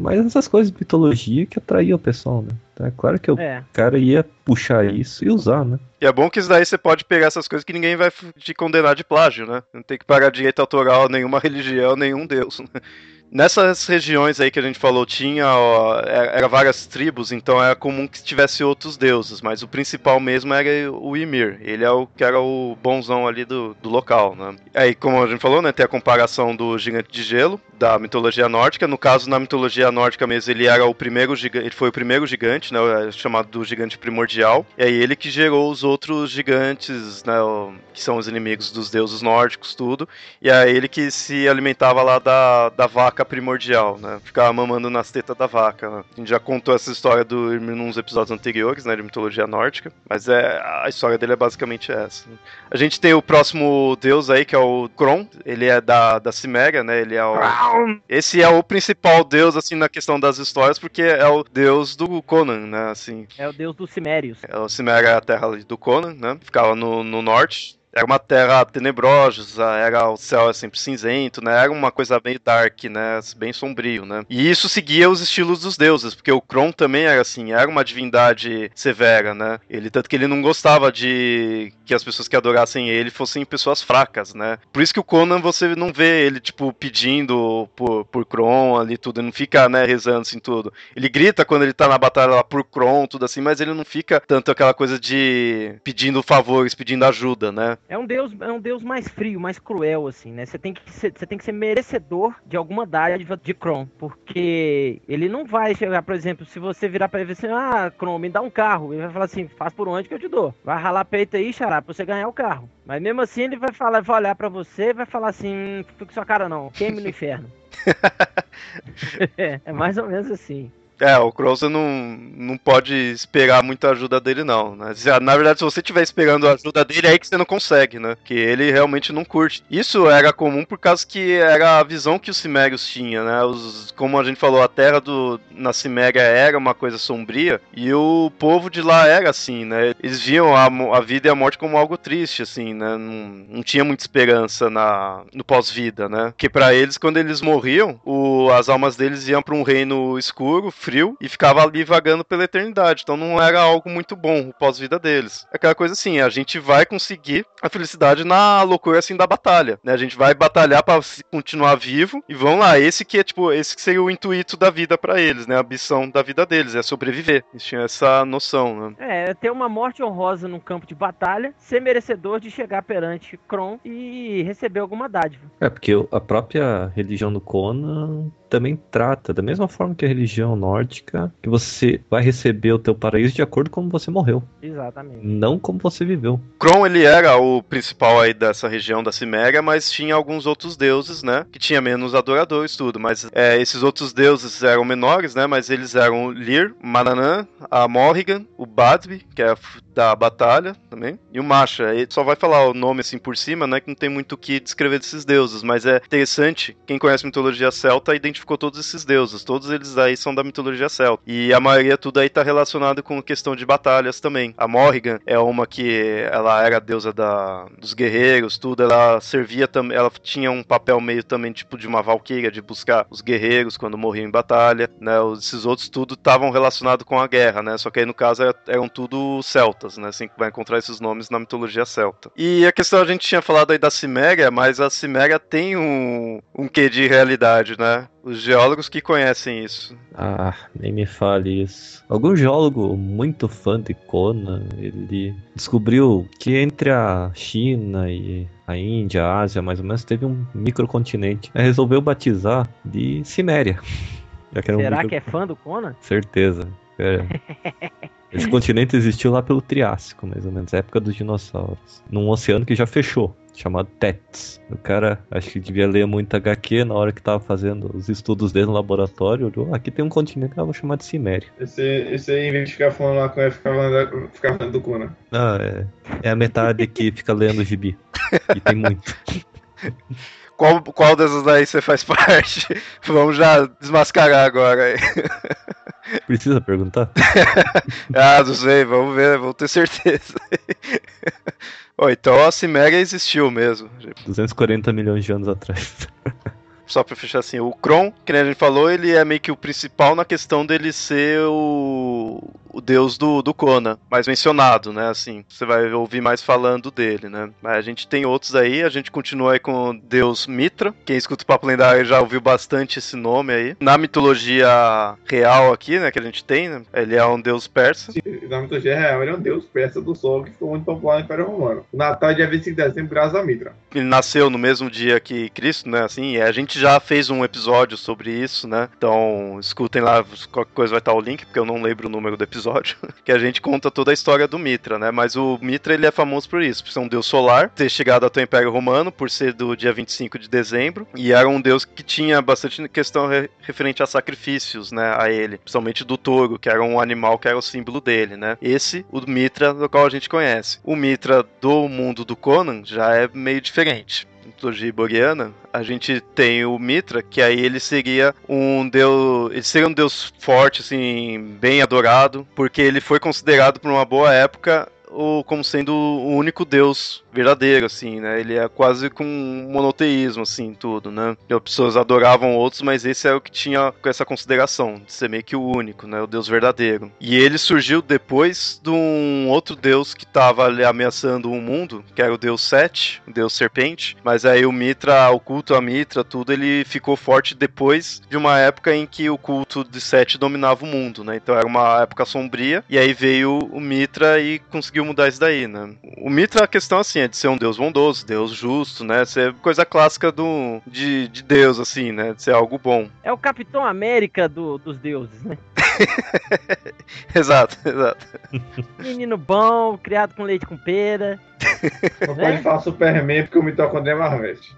Mas essas coisas de mitologia que atraía o pessoal, né? Então é claro que o é. cara ia puxar isso e usar, né? E é bom que isso daí você pode pegar essas coisas que ninguém vai te condenar de plágio, né? Não tem que pagar direito autoral a nenhuma [LAUGHS] religião, nenhum deus. Né? Nessas regiões aí que a gente falou, tinha ó, é, era várias tribos, então era comum que tivesse outros deuses, mas o principal mesmo era o Ymir. Ele é o que era o bonzão ali do, do local, né? Aí, como a gente falou, né, tem a comparação do gigante de gelo, da mitologia nórdica. No caso, na mitologia nórdica mesmo, ele era o primeiro gigante, ele foi o primeiro gigante, né, é chamado do gigante primordial. E aí ele que gerou os outros gigantes, né, que são os inimigos dos deuses nórdicos, tudo. E é ele que se alimentava lá da, da vaca vaca primordial, né? Ficava mamando nas tetas da vaca. Né? A gente já contou essa história do Ymir nos episódios anteriores, né? De mitologia nórdica. Mas é, a história dele é basicamente essa. Né? A gente tem o próximo deus aí, que é o Kron. Ele é da, da Ciméria, né? Ele é o. Esse é o principal deus, assim, na questão das histórias, porque é o deus do Conan, né? Assim. É o deus dos Cimérios. É, o Ciméria é a terra do Conan, né? Ficava no, no norte era uma terra tenebrosa, era o céu sempre cinzento, né? Era uma coisa meio dark, né? Bem sombrio, né? E isso seguia os estilos dos deuses, porque o Kron também era assim, era uma divindade severa, né? Ele tanto que ele não gostava de que as pessoas que adorassem ele fossem pessoas fracas, né? Por isso que o Conan você não vê ele tipo pedindo por, por Kron ali tudo, ele não fica, né, rezando assim tudo. Ele grita quando ele tá na batalha lá por Kron, tudo assim, mas ele não fica tanto aquela coisa de pedindo favores, pedindo ajuda, né? É um deus, é um deus mais frio, mais cruel assim, né? Você tem que ser, você tem que ser merecedor de alguma dádiva de Kron, porque ele não vai chegar, por exemplo, se você virar para ele assim: "Ah, Kron, me dá um carro". Ele vai falar assim: "Faz por onde que eu te dou". Vai ralar peito aí, xará, pra você ganhar o carro. Mas mesmo assim ele vai falar, vai olhar para você e vai falar assim: "Fica com sua cara não, queime no inferno". [LAUGHS] [LAUGHS] é, é mais ou menos assim. É, o Krauser não, não pode esperar muita ajuda dele, não. Né? Na verdade, se você estiver esperando a ajuda dele, é aí que você não consegue, né? Que ele realmente não curte. Isso era comum por causa que era a visão que os Cimérios tinham, né? Os, como a gente falou, a terra do, na Ciméria era uma coisa sombria e o povo de lá era assim, né? Eles viam a, a vida e a morte como algo triste, assim, né? Não, não tinha muita esperança na, no pós-vida, né? Porque para eles, quando eles morriam, o, as almas deles iam para um reino escuro, frio e ficava ali vagando pela eternidade. Então não era algo muito bom o pós-vida deles. É aquela coisa assim, a gente vai conseguir a felicidade na loucura assim da batalha, né? A gente vai batalhar para continuar vivo e vão lá. Esse que é tipo, esse que seria o intuito da vida para eles, né? A ambição da vida deles é sobreviver. Eles tinham essa noção, né? É, ter uma morte honrosa num campo de batalha, ser merecedor de chegar perante Kron e receber alguma dádiva. É, porque a própria religião do Conan também trata, da mesma forma que a religião nórdica, que você vai receber o teu paraíso de acordo com como você morreu. Exatamente. Não como você viveu. Kron, ele era o principal aí dessa região da Ciméria, mas tinha alguns outros deuses, né? Que tinha menos adoradores, tudo. Mas é, esses outros deuses eram menores, né? Mas eles eram Lir, Mananã, a Morrigan, o Badbi, que é da batalha também, e o Masha. Ele só vai falar o nome assim por cima, né? Que não tem muito o que descrever desses deuses, mas é interessante. Quem conhece mitologia celta identificou todos esses deuses. Todos eles aí são da mitologia celta. E a maioria tudo aí tá relacionado com questão de batalhas também. A Morrigan é uma que ela era deusa da, dos guerreiros, tudo. Ela servia também, ela tinha um papel meio também tipo de uma valquíria, de buscar os guerreiros quando morriam em batalha, né? Esses outros tudo estavam relacionados com a guerra, né? Só que aí no caso eram tudo celtas celtas, né? Assim, vai encontrar esses nomes na mitologia celta. E a questão, a gente tinha falado aí da Ciméria, mas a Ciméria tem um, um quê de realidade, né? Os geólogos que conhecem isso. Ah, nem me fale isso. Algum geólogo muito fã de Conan, ele descobriu que entre a China e a Índia, a Ásia, mais ou menos, teve um microcontinente. Aí resolveu batizar de Ciméria. [LAUGHS] Será um micro... que é fã do Conan? Certeza. É. [LAUGHS] Esse continente existiu lá pelo Triássico, mais ou menos, época dos dinossauros. Num oceano que já fechou, chamado Tétis. O cara, acho que devia ler muito HQ na hora que tava fazendo os estudos dele no laboratório. Olhou, aqui tem um continente que eu vou chamar de Ciméria. Esse, esse aí, em vez de ficar falando lá com ele, ficar falando, ficar falando do Kuna. Ah, é. É a metade que fica lendo o gibi. E tem muito. [LAUGHS] Qual, qual dessas aí você faz [LAUGHS] parte? Vamos já desmascarar agora. Precisa perguntar? [LAUGHS] ah, não sei, vamos ver, vamos ter certeza. [LAUGHS] oh, então a Ciméria existiu mesmo. 240 milhões de anos atrás. Só pra fechar assim, o Kron, que a gente falou, ele é meio que o principal na questão dele ser o o deus do, do Conan, mais mencionado, né? Assim, você vai ouvir mais falando dele, né? Mas a gente tem outros aí, a gente continua aí com o deus Mitra. Quem escuta o Papo Lendário já ouviu bastante esse nome aí. Na mitologia real aqui, né, que a gente tem, né? Ele é um deus persa. Sim, na mitologia real, ele é um deus persa do sol que ficou muito popular no Império Romano. O Natal é dia 25 de dezembro, graças a Mitra. Ele nasceu no mesmo dia que Cristo, né? Assim, e a gente já fez um episódio sobre isso, né? Então, escutem lá, qualquer coisa vai estar o link, porque eu não lembro o número do episódio episódio, [LAUGHS] que a gente conta toda a história do Mitra, né? Mas o Mitra ele é famoso por isso, por ser um deus solar, ter chegado até o Império Romano, por ser do dia 25 de dezembro, e era um deus que tinha bastante questão re referente a sacrifícios, né, a ele, principalmente do touro, que era um animal que era o símbolo dele, né? Esse, o Mitra, do qual a gente conhece. O Mitra do mundo do Conan já é meio diferente mitologia iboriana, a gente tem o Mitra, que aí ele seria um deus, ele seria um deus forte assim, bem adorado, porque ele foi considerado por uma boa época o, como sendo o único Deus verdadeiro, assim, né? Ele é quase com monoteísmo, assim, tudo, né? As pessoas adoravam outros, mas esse é o que tinha com essa consideração, de ser meio que o único, né? O Deus verdadeiro. E ele surgiu depois de um outro Deus que estava ameaçando o mundo, que era o Deus Sete, o Deus Serpente, mas aí o Mitra, o culto a Mitra, tudo, ele ficou forte depois de uma época em que o culto de Sete dominava o mundo, né? Então era uma época sombria, e aí veio o Mitra e conseguiu mudar isso daí, né? O Mitra, a questão assim, é de ser um deus bondoso, deus justo, né? Ser coisa clássica do, de, de Deus, assim, né? De ser algo bom. É o Capitão América do, dos deuses, né? [LAUGHS] exato, exato. [LAUGHS] Menino bom, criado com leite com pera. Não né? pode falar Superman porque o mitocôndria é Marvete.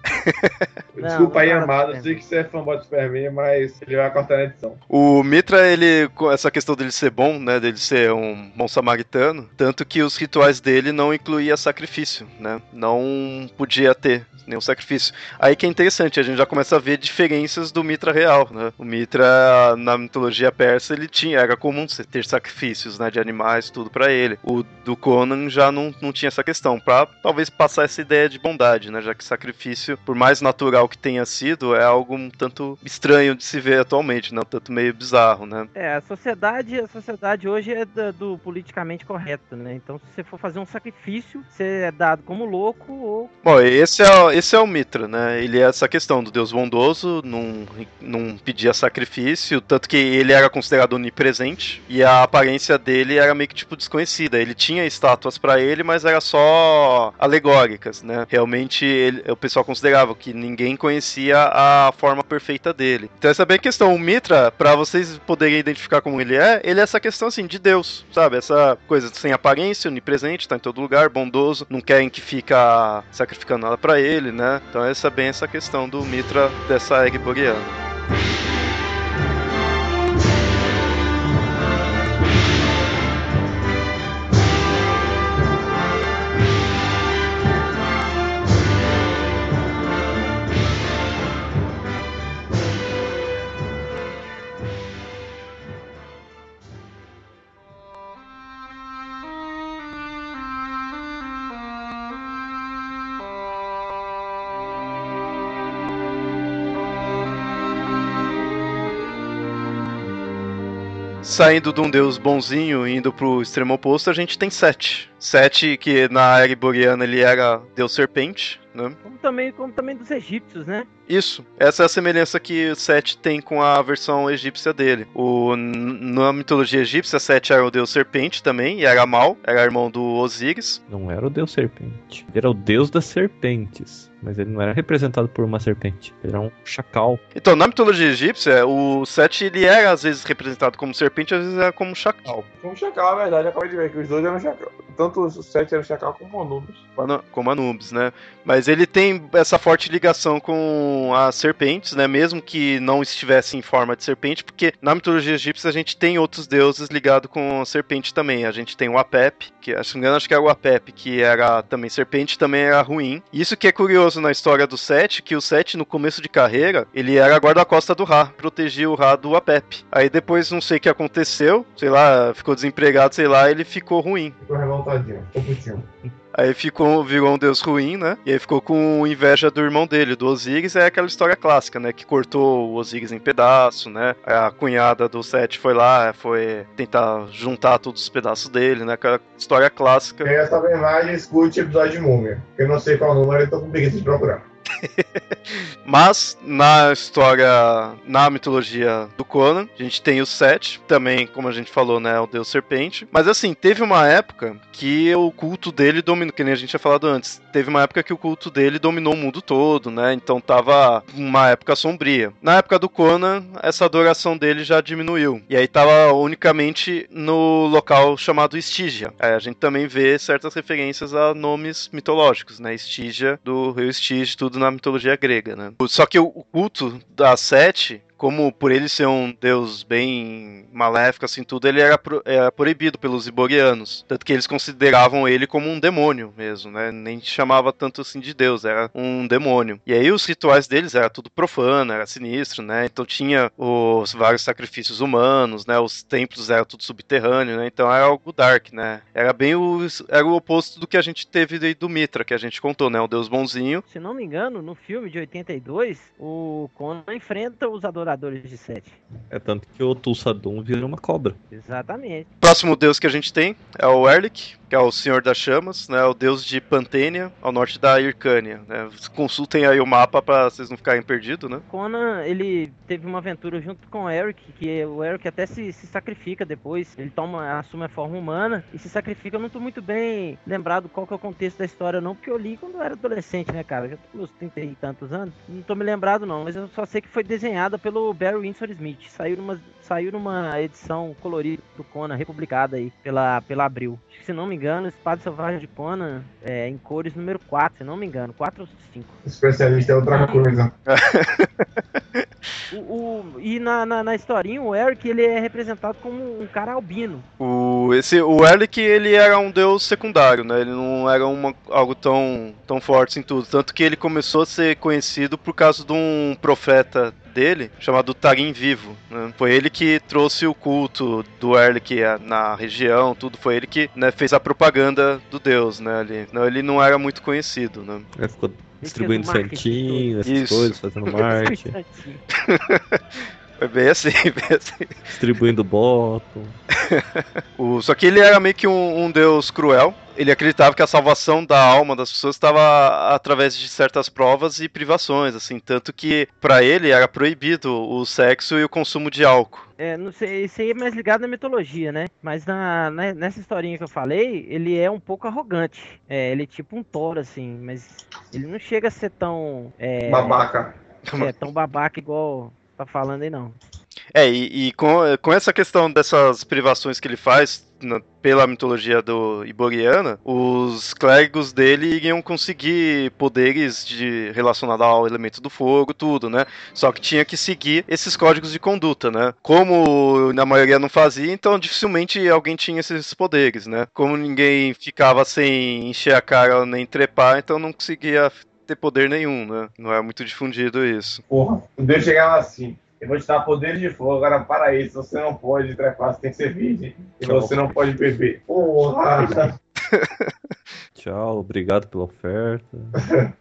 [LAUGHS] Desculpa aí, amado. Sei que você é fanboy do Superman, mas ele vai cortar na edição. O Mitra, ele, com essa questão dele ser bom, né? Dele ser um bom samaritano, tanto que os rituais dele não incluía sacrifício, né? Não podia ter nenhum sacrifício. Aí que é interessante, a gente já começa a ver diferenças do Mitra real, né? O Mitra, na mitologia persa, ele tinha, era comum ter sacrifícios, né? De animais, tudo para ele. O do Conan já não, não tinha essa questão, pra talvez passar essa ideia de bondade, né? Já que sacrifício, por mais natural que tenha sido, é algo um tanto estranho de se ver atualmente, né? Um tanto meio bizarro, né? É, a sociedade, a sociedade hoje é do, do politicamente correto, né? Então, se você for fazer um sacrifício, você é dado como louco ou... Bom, esse é, esse é o Mitra, né? Ele é essa questão do Deus bondoso, não, não pedia sacrifício, tanto que ele era considerado onipresente e a aparência dele era meio que tipo desconhecida. Ele tinha estátuas para ele, mas era alegóricas, né? Realmente ele, o pessoal considerava que ninguém conhecia a forma perfeita dele. Então essa é bem a questão. O Mitra, para vocês poderem identificar como ele é, ele é essa questão assim de Deus, sabe? Essa coisa sem aparência, onipresente, tá em todo lugar, bondoso, não querem que fica sacrificando nada para ele né? Então essa é bem essa questão do Mitra dessa Egg Boreana. Saindo de um deus bonzinho e indo pro extremo oposto, a gente tem Sete. Sete, que na era iboriana ele era deus serpente, né? Como também, como também dos egípcios, né? Isso. Essa é a semelhança que Sete tem com a versão egípcia dele. O, na mitologia egípcia, Sete era o deus serpente também, e era mal, era irmão do Osíris. Não era o deus serpente. Ele era o deus das serpentes. Mas ele não era representado por uma serpente. Ele era um chacal. Então, na mitologia egípcia, o Sete ele era às vezes representado como serpente, às vezes era como chacal. Como chacal, é verdade. Acabei de ver que os dois eram chacal. Tanto o Sete era chacal como o Anubis. Como Anubis, né? Mas ele tem essa forte ligação com as serpentes, né? Mesmo que não estivesse em forma de serpente, porque na mitologia egípcia a gente tem outros deuses ligados com a serpente também. A gente tem o Apep, que acho que engano, acho que era o Apep, que era também serpente, também era ruim. Isso que é curioso na história do Sete, que o Sete, no começo de carreira, ele era guarda-costa do Ra, protegia o Ra do Apep. Aí depois, não sei o que aconteceu, sei lá, ficou desempregado, sei lá, ele ficou ruim. Ficou Aí ficou, virou um deus ruim, né? E aí ficou com inveja do irmão dele, do Osiris. É aquela história clássica, né? Que cortou o Osiris em pedaço, né? A cunhada do Sete foi lá, foi tentar juntar todos os pedaços dele, né? Aquela história clássica. Quem essa verdade, escute o episódio de Múmia. Eu não sei qual número, eu tô com preguiça de procurar. [LAUGHS] Mas na história, na mitologia do Conan, a gente tem o Sete, também, como a gente falou, né, o deus serpente. Mas assim, teve uma época que o culto dele dominou, que nem a gente tinha falado antes. Teve uma época que o culto dele dominou o mundo todo, né? Então tava uma época sombria. Na época do Conan, essa adoração dele já diminuiu. E aí tava unicamente no local chamado Estígia. Aí a gente também vê certas referências a nomes mitológicos, né? Estígia, do rio Estígia, tudo na mitologia grega, né? Só que o culto da Sete como por ele ser um deus bem maléfico, assim, tudo, ele era, pro, era proibido pelos iborianos. Tanto que eles consideravam ele como um demônio mesmo, né? Nem chamava tanto assim de deus, era um demônio. E aí os rituais deles era tudo profano, era sinistro, né? Então tinha os vários sacrifícios humanos, né? Os templos eram tudo subterrâneo, né? Então era algo dark, né? Era bem o, era o oposto do que a gente teve do Mitra, que a gente contou, né? O deus bonzinho. Se não me engano, no filme de 82, o Conan enfrenta os adoradores de Sete. É tanto que o Tulsadum vira uma cobra. Exatamente. Próximo deus que a gente tem é o Erlich, que é o Senhor das Chamas, né, o deus de Pantênia, ao norte da Ircânia. Né. Consultem aí o mapa para vocês não ficarem perdidos, né? Conan, ele teve uma aventura junto com o Eric, que o Eric até se, se sacrifica depois, ele toma, assume a forma humana e se sacrifica. Eu não tô muito bem lembrado qual que é o contexto da história não, porque eu li quando eu era adolescente, né, cara? Já tô com meus 30 e tantos anos, não tô me lembrado não, mas eu só sei que foi desenhada pelo Barry Windsor Smith. Saiu numa, saiu numa edição colorida do Conan, republicada aí pela, pela Abril. Acho que se não me engano, Espada Selvagem de Conan é em cores número 4, se não me engano, 4 ou 5. Especialista é outra coisa. [LAUGHS] o, o, e na, na, na, historinha, o Eric ele é representado como um cara albino. O, esse, o Eric ele era um deus secundário, né? Ele não era uma, algo tão, tão forte em tudo. Tanto que ele começou a ser conhecido por causa de um profeta dele, chamado Tarim Vivo. Né? Foi ele que trouxe o culto do Erlich na região, tudo. Foi ele que né, fez a propaganda do deus, né? Ali. Não, ele não era muito conhecido, né? Ele ficou distribuindo santinho, essas Isso. coisas, fazendo marketing. [LAUGHS] [LAUGHS] Foi bem assim, [LAUGHS] bem assim. Distribuindo bottom. [LAUGHS] o, só que ele era meio que um, um, deus cruel. Ele acreditava que a salvação da alma das pessoas estava através de certas provas e privações, assim, tanto que para ele era proibido o sexo e o consumo de álcool. É, não sei, isso aí é mais ligado na mitologia, né? Mas na, na, nessa historinha que eu falei, ele é um pouco arrogante. É, ele é tipo um touro, assim, mas ele não chega a ser tão. É, babaca. É, tão babaca igual tá falando aí, não. É, e, e, com, com essa questão dessas privações que ele faz na, pela mitologia do Iboriana, os clérigos dele iriam conseguir poderes de relacionados ao elemento do fogo, tudo, né? Só que tinha que seguir esses códigos de conduta, né? Como na maioria não fazia, então dificilmente alguém tinha esses poderes, né? Como ninguém ficava sem encher a cara nem trepar, então não conseguia ter poder nenhum, né? Não é muito difundido isso. Porra, o Deus chegava assim. Eu vou te dar poder de fogo, agora para isso, você não pode trepar, você tem que ser virgem. E você não pode beber. Porra! [LAUGHS] Tchau, obrigado pela oferta.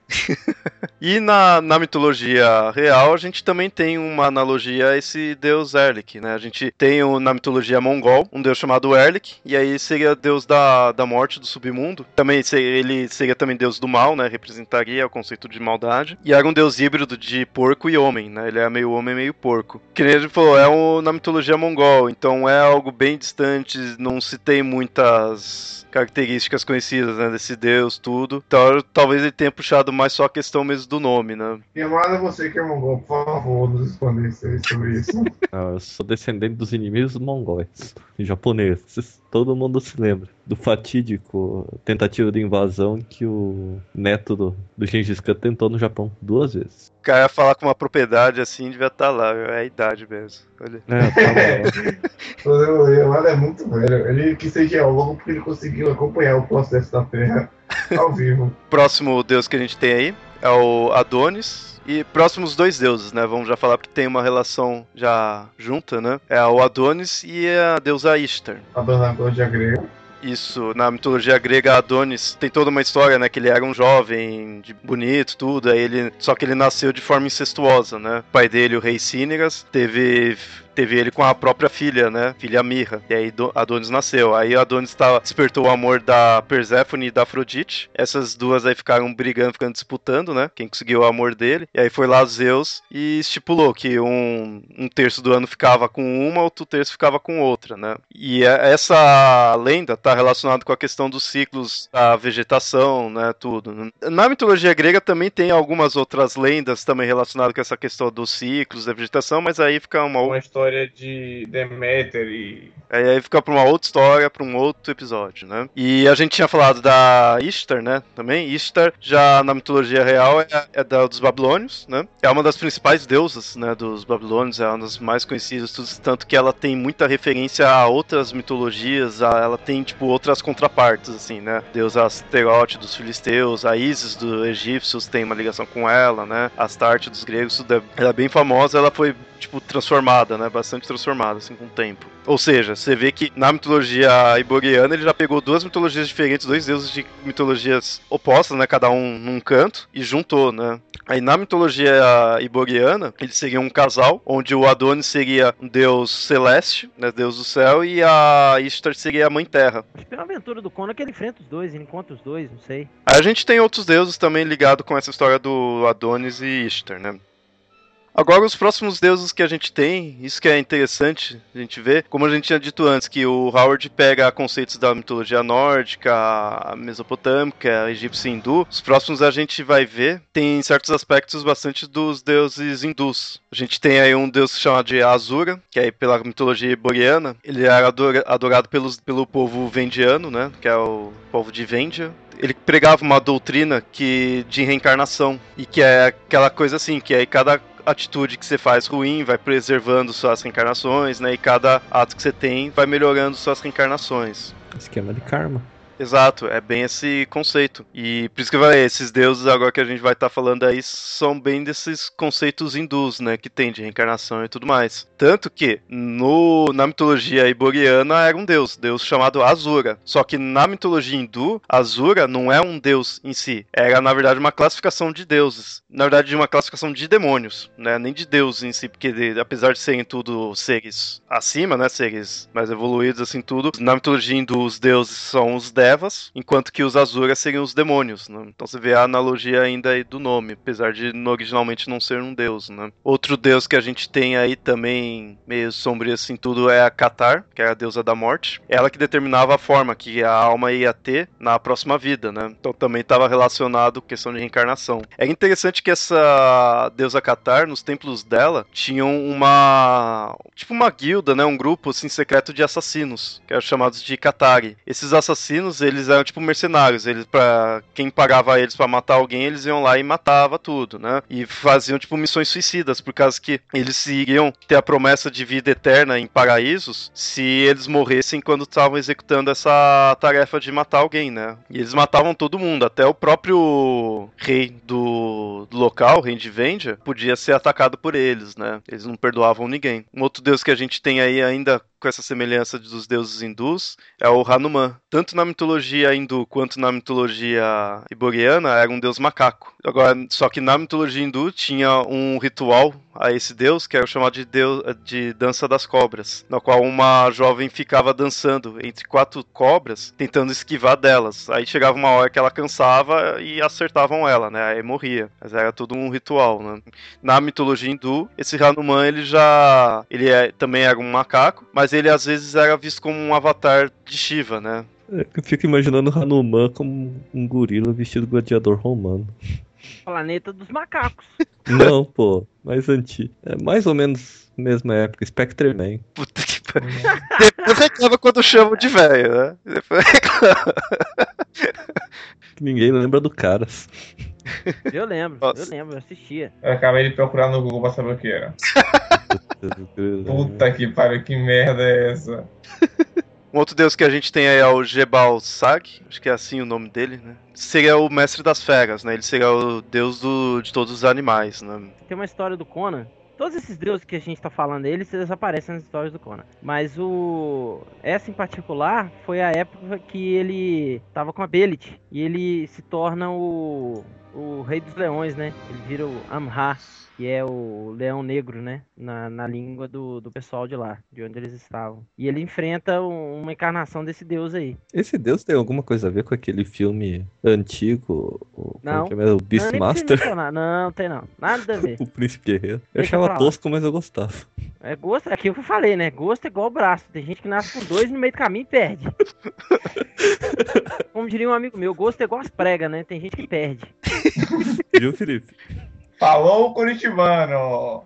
[LAUGHS] e na, na mitologia real, a gente também tem uma analogia a esse deus Erlik, né? A gente tem o, na mitologia mongol um deus chamado Erlik, e aí seria deus da, da morte, do submundo. Também seria, ele seria também deus do mal, né? Representaria o conceito de maldade. E era um deus híbrido de porco e homem, né? Ele é meio homem, meio porco. Que nem gente falou, é um, na mitologia mongol, então é algo bem distante, não se tem muitas características conhecidas, né, desse deus, tudo. Então, talvez ele tenha puxado mais só a questão mesmo do nome, né? E amada você que é mongol, por favor, nos esclareça sobre isso. Não, [LAUGHS] eu sou descendente dos inimigos mongóis, japoneses. Todo mundo se lembra do fatídico tentativa de invasão que o neto do, do Gengis Khan tentou no Japão duas vezes. O cara ia falar com uma propriedade assim, devia estar tá lá, é a idade mesmo. Olha. É, tá [LAUGHS] o é muito velho. Ele quis ser geólogo porque ele conseguiu acompanhar o processo da Terra ao vivo. [LAUGHS] Próximo deus que a gente tem aí é o Adonis, e próximos dois deuses, né? Vamos já falar porque tem uma relação já junta, né? É o Adonis e a deusa Ishtar. Adonis grega. Isso, na mitologia grega, Adonis tem toda uma história, né? Que ele era um jovem, de bonito, tudo. Aí ele, só que ele nasceu de forma incestuosa, né? O pai dele, o rei Cínigas, teve teve ele com a própria filha, né? Filha Mirra. E aí Adonis nasceu. Aí Adonis tá, despertou o amor da Perséfone e da Afrodite. Essas duas aí ficaram brigando, ficando disputando, né? Quem conseguiu o amor dele. E aí foi lá Zeus e estipulou que um, um terço do ano ficava com uma, outro terço ficava com outra, né? E é, essa lenda tá relacionada com a questão dos ciclos da vegetação, né? Tudo. Na mitologia grega também tem algumas outras lendas também relacionadas com essa questão dos ciclos da vegetação, mas aí fica uma, uma história história de Deméter e Aí, aí fica pra uma outra história, pra um outro episódio, né? E a gente tinha falado da Ishtar, né? Também. Ishtar, já na mitologia real, é, é da, dos babilônios, né? É uma das principais deusas, né? Dos babilônios, é uma das mais conhecidas, tanto que ela tem muita referência a outras mitologias, a, ela tem, tipo, outras contrapartes, assim, né? Deusa Asterote dos filisteus, a Isis dos egípcios tem uma ligação com ela, né? Astarte dos gregos, é, ela é bem famosa, ela foi tipo, transformada, né? Bastante transformada, assim, com o tempo. Ou seja, você vê que na mitologia iboriana ele já pegou duas mitologias diferentes, dois deuses de mitologias opostas, né? Cada um num canto, e juntou, né? Aí na mitologia iboriana, eles seriam um casal, onde o Adonis seria um deus celeste, né, deus do céu, e a Ishtar seria a mãe terra. Acho que é uma aventura do Conan que ele enfrenta os dois, ele encontra os dois, não sei. Aí a gente tem outros deuses também ligados com essa história do Adonis e Ishtar, né? Agora, os próximos deuses que a gente tem, isso que é interessante a gente ver, como a gente tinha dito antes, que o Howard pega conceitos da mitologia nórdica, mesopotâmica, egípcia e hindu. Os próximos a gente vai ver, tem certos aspectos bastante dos deuses hindus. A gente tem aí um deus chamado de Azura, que é pela mitologia iboriana. Ele era adorado pelos, pelo povo vendiano, né? Que é o povo de Vendia ele pregava uma doutrina que de reencarnação e que é aquela coisa assim que aí cada atitude que você faz ruim vai preservando suas reencarnações, né? E cada ato que você tem vai melhorando suas reencarnações. Esquema de karma. Exato, é bem esse conceito. E por isso que eu falei, esses deuses agora que a gente vai estar tá falando aí são bem desses conceitos hindus, né, que tem de reencarnação e tudo mais. Tanto que no, na mitologia iboriana era um deus, deus chamado Azura. Só que na mitologia hindu, Azura não é um deus em si, era na verdade uma classificação de deuses. Na verdade, uma classificação de demônios, né, nem de deuses em si, porque de, apesar de serem tudo seres acima, né, seres mais evoluídos assim tudo, na mitologia hindu os deuses são os Devas, enquanto que os Azuras seriam os demônios. Né? Então você vê a analogia ainda aí do nome, apesar de originalmente não ser um deus. Né? Outro deus que a gente tem aí também, meio sombrio assim tudo, é a Catar, que é a deusa da morte. Ela que determinava a forma que a alma ia ter na próxima vida. Né? Então também estava relacionado com questão de reencarnação. É interessante que essa deusa Catar, nos templos dela, tinham uma. tipo uma guilda, né? um grupo assim, secreto de assassinos, que eram chamados de Katari. Esses assassinos eles eram tipo mercenários. Eles, para quem pagava eles para matar alguém, eles iam lá e matava tudo, né? E faziam tipo missões suicidas, por causa que eles iriam ter a promessa de vida eterna em paraísos se eles morressem quando estavam executando essa tarefa de matar alguém, né? E eles matavam todo mundo, até o próprio rei do, do local, o rei de Vendia, podia ser atacado por eles, né? Eles não perdoavam ninguém. Um outro deus que a gente tem aí ainda com essa semelhança dos deuses hindus é o Hanuman. Tanto na mitologia hindu quanto na mitologia iboriana era um deus macaco. Agora, só que na mitologia hindu tinha um ritual a esse deus que era chamado de deus de dança das cobras, na qual uma jovem ficava dançando entre quatro cobras, tentando esquivar delas. Aí chegava uma hora que ela cansava e acertavam ela, né? Aí morria. Mas era tudo um ritual, né? Na mitologia hindu, esse Hanuman ele já ele é, também era um macaco, mas ele às vezes era visto como um avatar de Shiva, né? É, eu fico imaginando Hanuman como um gorila vestido gladiador romano. Planeta dos macacos. Não, pô, mais antigo. É mais ou menos mesma época, Spectreman. Puta que pariu. Depois reclama quando chamam de velho, né? Depois reclama. [LAUGHS] Ninguém lembra do Caras. Eu lembro, Nossa. eu lembro, eu assistia. Eu acabei de procurar no Google pra saber o que era. [LAUGHS] [LAUGHS] Puta que pariu, que merda é essa? [LAUGHS] Um outro deus que a gente tem aí é o Jebal Sag, acho que é assim o nome dele, né? Seria o mestre das feras, né? Ele seria o deus do, de todos os animais, né? Tem uma história do Conan Todos esses deuses que a gente está falando, eles, eles aparecem nas histórias do Conan. Mas o essa em particular foi a época que ele tava com a Belit e ele se torna o o Rei dos Leões, né? Ele vira o Amha que é o leão negro, né? Na, na língua do, do pessoal de lá, de onde eles estavam. E ele enfrenta um, uma encarnação desse deus aí. Esse deus tem alguma coisa a ver com aquele filme antigo? O, não. É o Beastmaster? Não, não, tem não. Nada a [LAUGHS] ver. o Príncipe Guerreiro. Eu Deixa achava tosco, mas eu gostava. É gosto, é aquilo que eu falei, né? Gosto é igual braço. Tem gente que nasce com dois no meio do caminho e perde. [LAUGHS] Como diria um amigo meu, gosto é igual as pregas, né? Tem gente que perde. Viu, Felipe? Falou o Curitibano!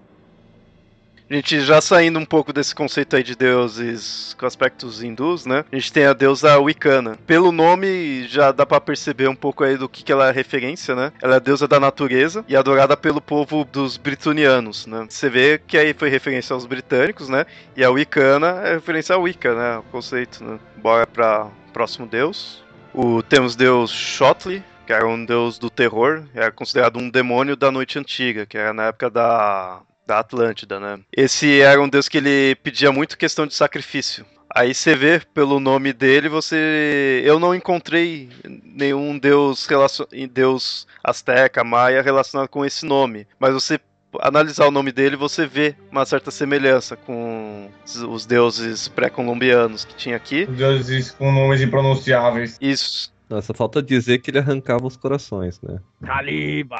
A gente já saindo um pouco desse conceito aí de deuses com aspectos hindus, né? A gente tem a deusa Wicana. Pelo nome já dá para perceber um pouco aí do que, que ela é referência, né? Ela é a deusa da natureza e adorada pelo povo dos britonianos, né? Você vê que aí foi referência aos britânicos, né? E a Wicana é referência a Wicca, né? O conceito, né? Bora para próximo deus. O, temos deus Shotley, que era um deus do terror, era considerado um demônio da noite antiga, que era na época da da Atlântida, né? Esse era um deus que ele pedia muito questão de sacrifício. Aí você vê pelo nome dele, você. Eu não encontrei nenhum deus, relacion... deus asteca, maia relacionado com esse nome. Mas você analisar o nome dele, você vê uma certa semelhança com os deuses pré-colombianos que tinha aqui. Os deuses com nomes impronunciáveis. Isso. Nossa, falta dizer que ele arrancava os corações, né? Caliba!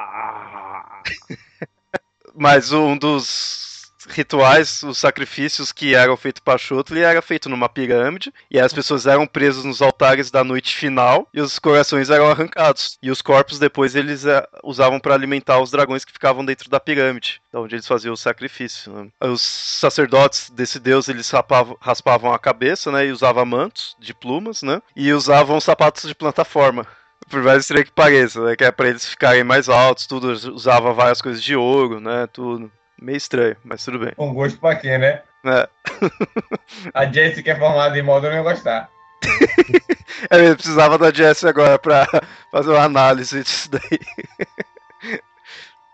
[LAUGHS] Mas um dos rituais, os sacrifícios que eram feitos para Xotli era feito numa pirâmide e as pessoas eram presas nos altares da noite final e os corações eram arrancados e os corpos depois eles uh, usavam para alimentar os dragões que ficavam dentro da pirâmide, onde eles faziam o sacrifício. Né? Os sacerdotes desse deus eles rapavam, raspavam a cabeça, né, e usavam mantos de plumas, né, e usavam sapatos de plataforma por mais estranho que pareça, né? Que é pra eles ficarem mais altos, tudo, usava várias coisas de ouro, né? Tudo. Meio estranho, mas tudo bem. Um gosto pra quem, né? É. [LAUGHS] A Jessica é formada em modo, eu não ia gostar. é, [LAUGHS] eu precisava da Jess agora pra [LAUGHS] fazer uma análise disso daí.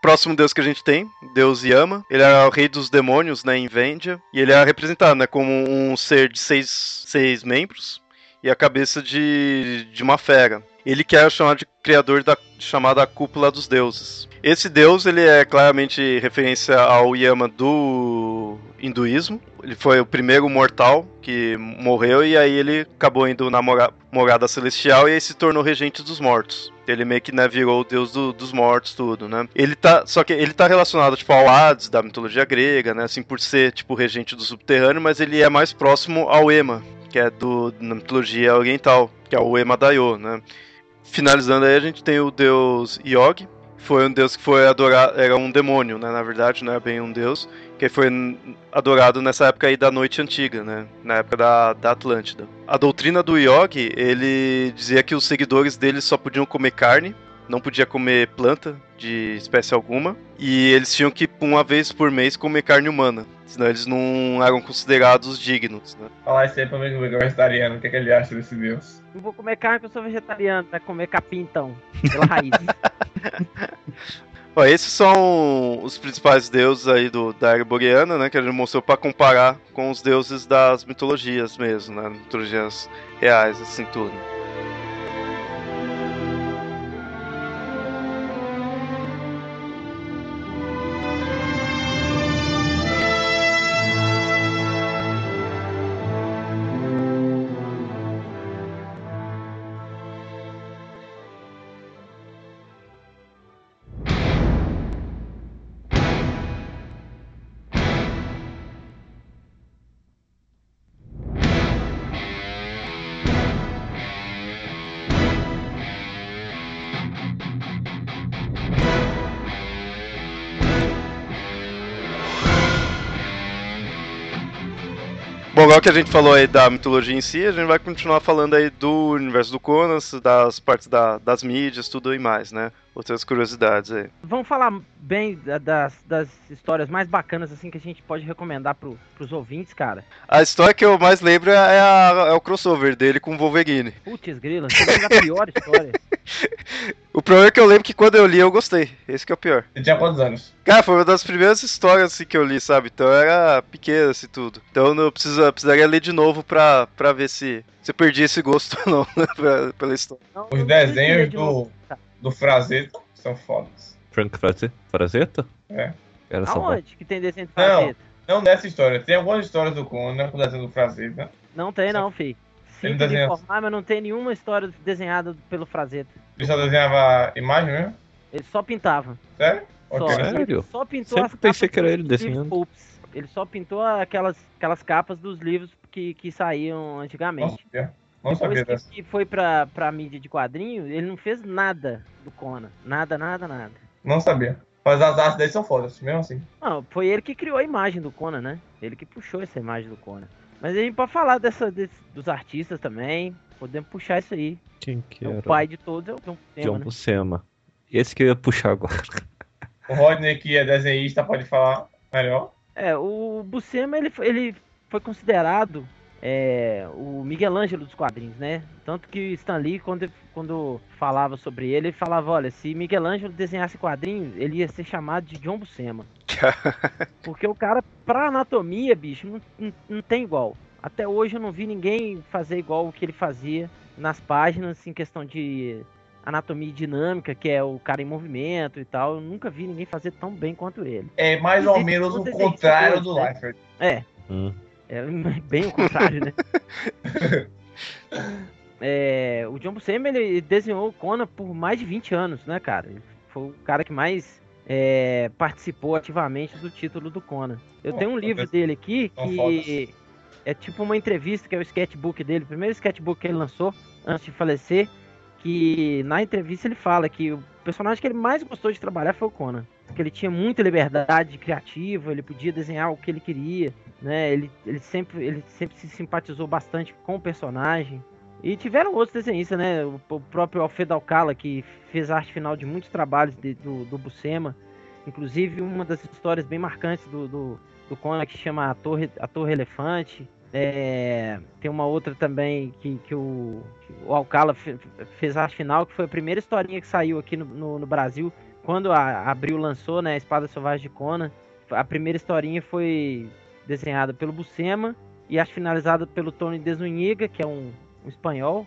Próximo deus que a gente tem, Deus Yama. Ele é o rei dos demônios, né, em Vendia. E ele é representado, né, como um ser de seis, seis membros e a cabeça de, de uma fera ele que é chamado de criador da chamada Cúpula dos Deuses. Esse deus ele é claramente referência ao Yama do hinduísmo. Ele foi o primeiro mortal que morreu e aí ele acabou indo na mora morada celestial e aí se tornou regente dos mortos. Ele meio que né, virou o deus do, dos mortos, tudo, né? Ele tá, só que ele tá relacionado tipo ao Hades da mitologia grega, né? Assim por ser tipo regente do subterrâneo, mas ele é mais próximo ao Ema, que é do da mitologia oriental, que é o Ema Dayo, né? Finalizando aí, a gente tem o deus Yog. Foi um deus que foi adorado, era um demônio, né? Na verdade, não é bem um deus, que foi adorado nessa época aí da Noite Antiga, né? Na época da, da Atlântida. A doutrina do Yog, ele dizia que os seguidores dele só podiam comer carne, não podia comer planta de espécie alguma, e eles tinham que, uma vez por mês, comer carne humana. Senão eles não eram considerados dignos, né? Falar isso aí pra mim que é vegetariano, o que, é que ele acha desse deus? Não vou comer carne porque eu sou vegetariano, vai comer capim então, pela raiz. [LAUGHS] Ó, esses são os principais deuses aí do, da era boreana, né? Que a gente mostrou para comparar com os deuses das mitologias mesmo, né? Mitologias reais, assim, tudo. Igual que a gente falou aí da mitologia em si, a gente vai continuar falando aí do universo do Conan, das partes da, das mídias, tudo e mais, né? Outras curiosidades aí. Vamos falar bem das, das histórias mais bacanas assim que a gente pode recomendar pro, pros ouvintes, cara. A história que eu mais lembro é, a, é o crossover dele com o Wolverine. Putz, grila, você lembra a pior história. [LAUGHS] o problema é que eu lembro que quando eu li eu gostei. Esse que é o pior. Você tinha quantos anos? Cara, foi uma das primeiras histórias assim, que eu li, sabe? Então era pequena assim tudo. Então eu precisa, precisaria ler de novo pra, pra ver se, se eu perdi esse gosto [LAUGHS] ou não, né, pra, pela história. Não, Os desenhos do, do Frazetta são fodas. Frank Frazetta? É. Era Aonde que tem desenho do Frazetta? Não, não nessa história. Tem algumas histórias do Conan com desenho do Frazetta. Não tem não, fi. Sinto desenha... informar, mas não tem nenhuma história desenhada pelo Frazetta. Ele só desenhava imagem mesmo? Ele só pintava. Sério? Só, Sério? só pintou Sempre pensei que era ele desenhando. Ele só pintou aquelas, aquelas capas dos livros que, que saíam antigamente. Nossa, não Depois que, que, foi pra, pra mídia de quadrinho, ele não fez nada do Conan. Nada, nada, nada. Não sabia. Mas as artes dele são fodas, mesmo assim. Não, foi ele que criou a imagem do Conan, né? Ele que puxou essa imagem do Conan. Mas a gente pode falar dessa, desse, dos artistas também. Podemos puxar isso aí. Quem que é era? O pai de todos é o John Buscema. John né? Buscema. Esse que eu ia puxar agora. O Rodney, que é desenhista, pode falar melhor. É, o Buscema ele, ele foi considerado é, o Miguel Ângelo dos quadrinhos, né? Tanto que Stan Lee, quando, quando falava sobre ele, ele falava, olha, se Miguel Ângelo desenhasse quadrinhos, ele ia ser chamado de John Buscema. [LAUGHS] Porque o cara, pra anatomia, bicho, não, não, não tem igual. Até hoje eu não vi ninguém fazer igual o que ele fazia nas páginas, em questão de anatomia dinâmica, que é o cara em movimento e tal. Eu nunca vi ninguém fazer tão bem quanto ele. É mais ou menos o contrário do né? Liefeld. É, Hum. É bem o contrário, né? [LAUGHS] É, o John Buscema, ele desenhou o Conan por mais de 20 anos, né, cara? Ele foi o cara que mais é, participou ativamente do título do Conan. Eu Pô, tenho um livro acontece- dele aqui que é tipo uma entrevista, que é o sketchbook dele, o primeiro sketchbook que ele lançou antes de falecer, que na entrevista ele fala que o personagem que ele mais gostou de trabalhar foi o Conan. Porque ele tinha muita liberdade criativa, ele podia desenhar o que ele queria, né? Ele, ele, sempre, ele sempre se simpatizou bastante com o personagem. E tiveram outros desenhistas, né? O, o próprio Alfredo Alcala, que fez a arte final de muitos trabalhos de- do, do Buscema. Inclusive, uma das histórias bem marcantes do, do, do Conan, que chama A Torre, a Torre Elefante. É, tem uma outra também que, que, o, que o Alcala fe- fez a arte final, que foi a primeira historinha que saiu aqui no, no, no Brasil. Quando a Abril lançou, né, a Espada Selvagem de Conan, a primeira historinha foi desenhada pelo Buscema e arte finalizada pelo Tony Desuniga, que é um, um espanhol,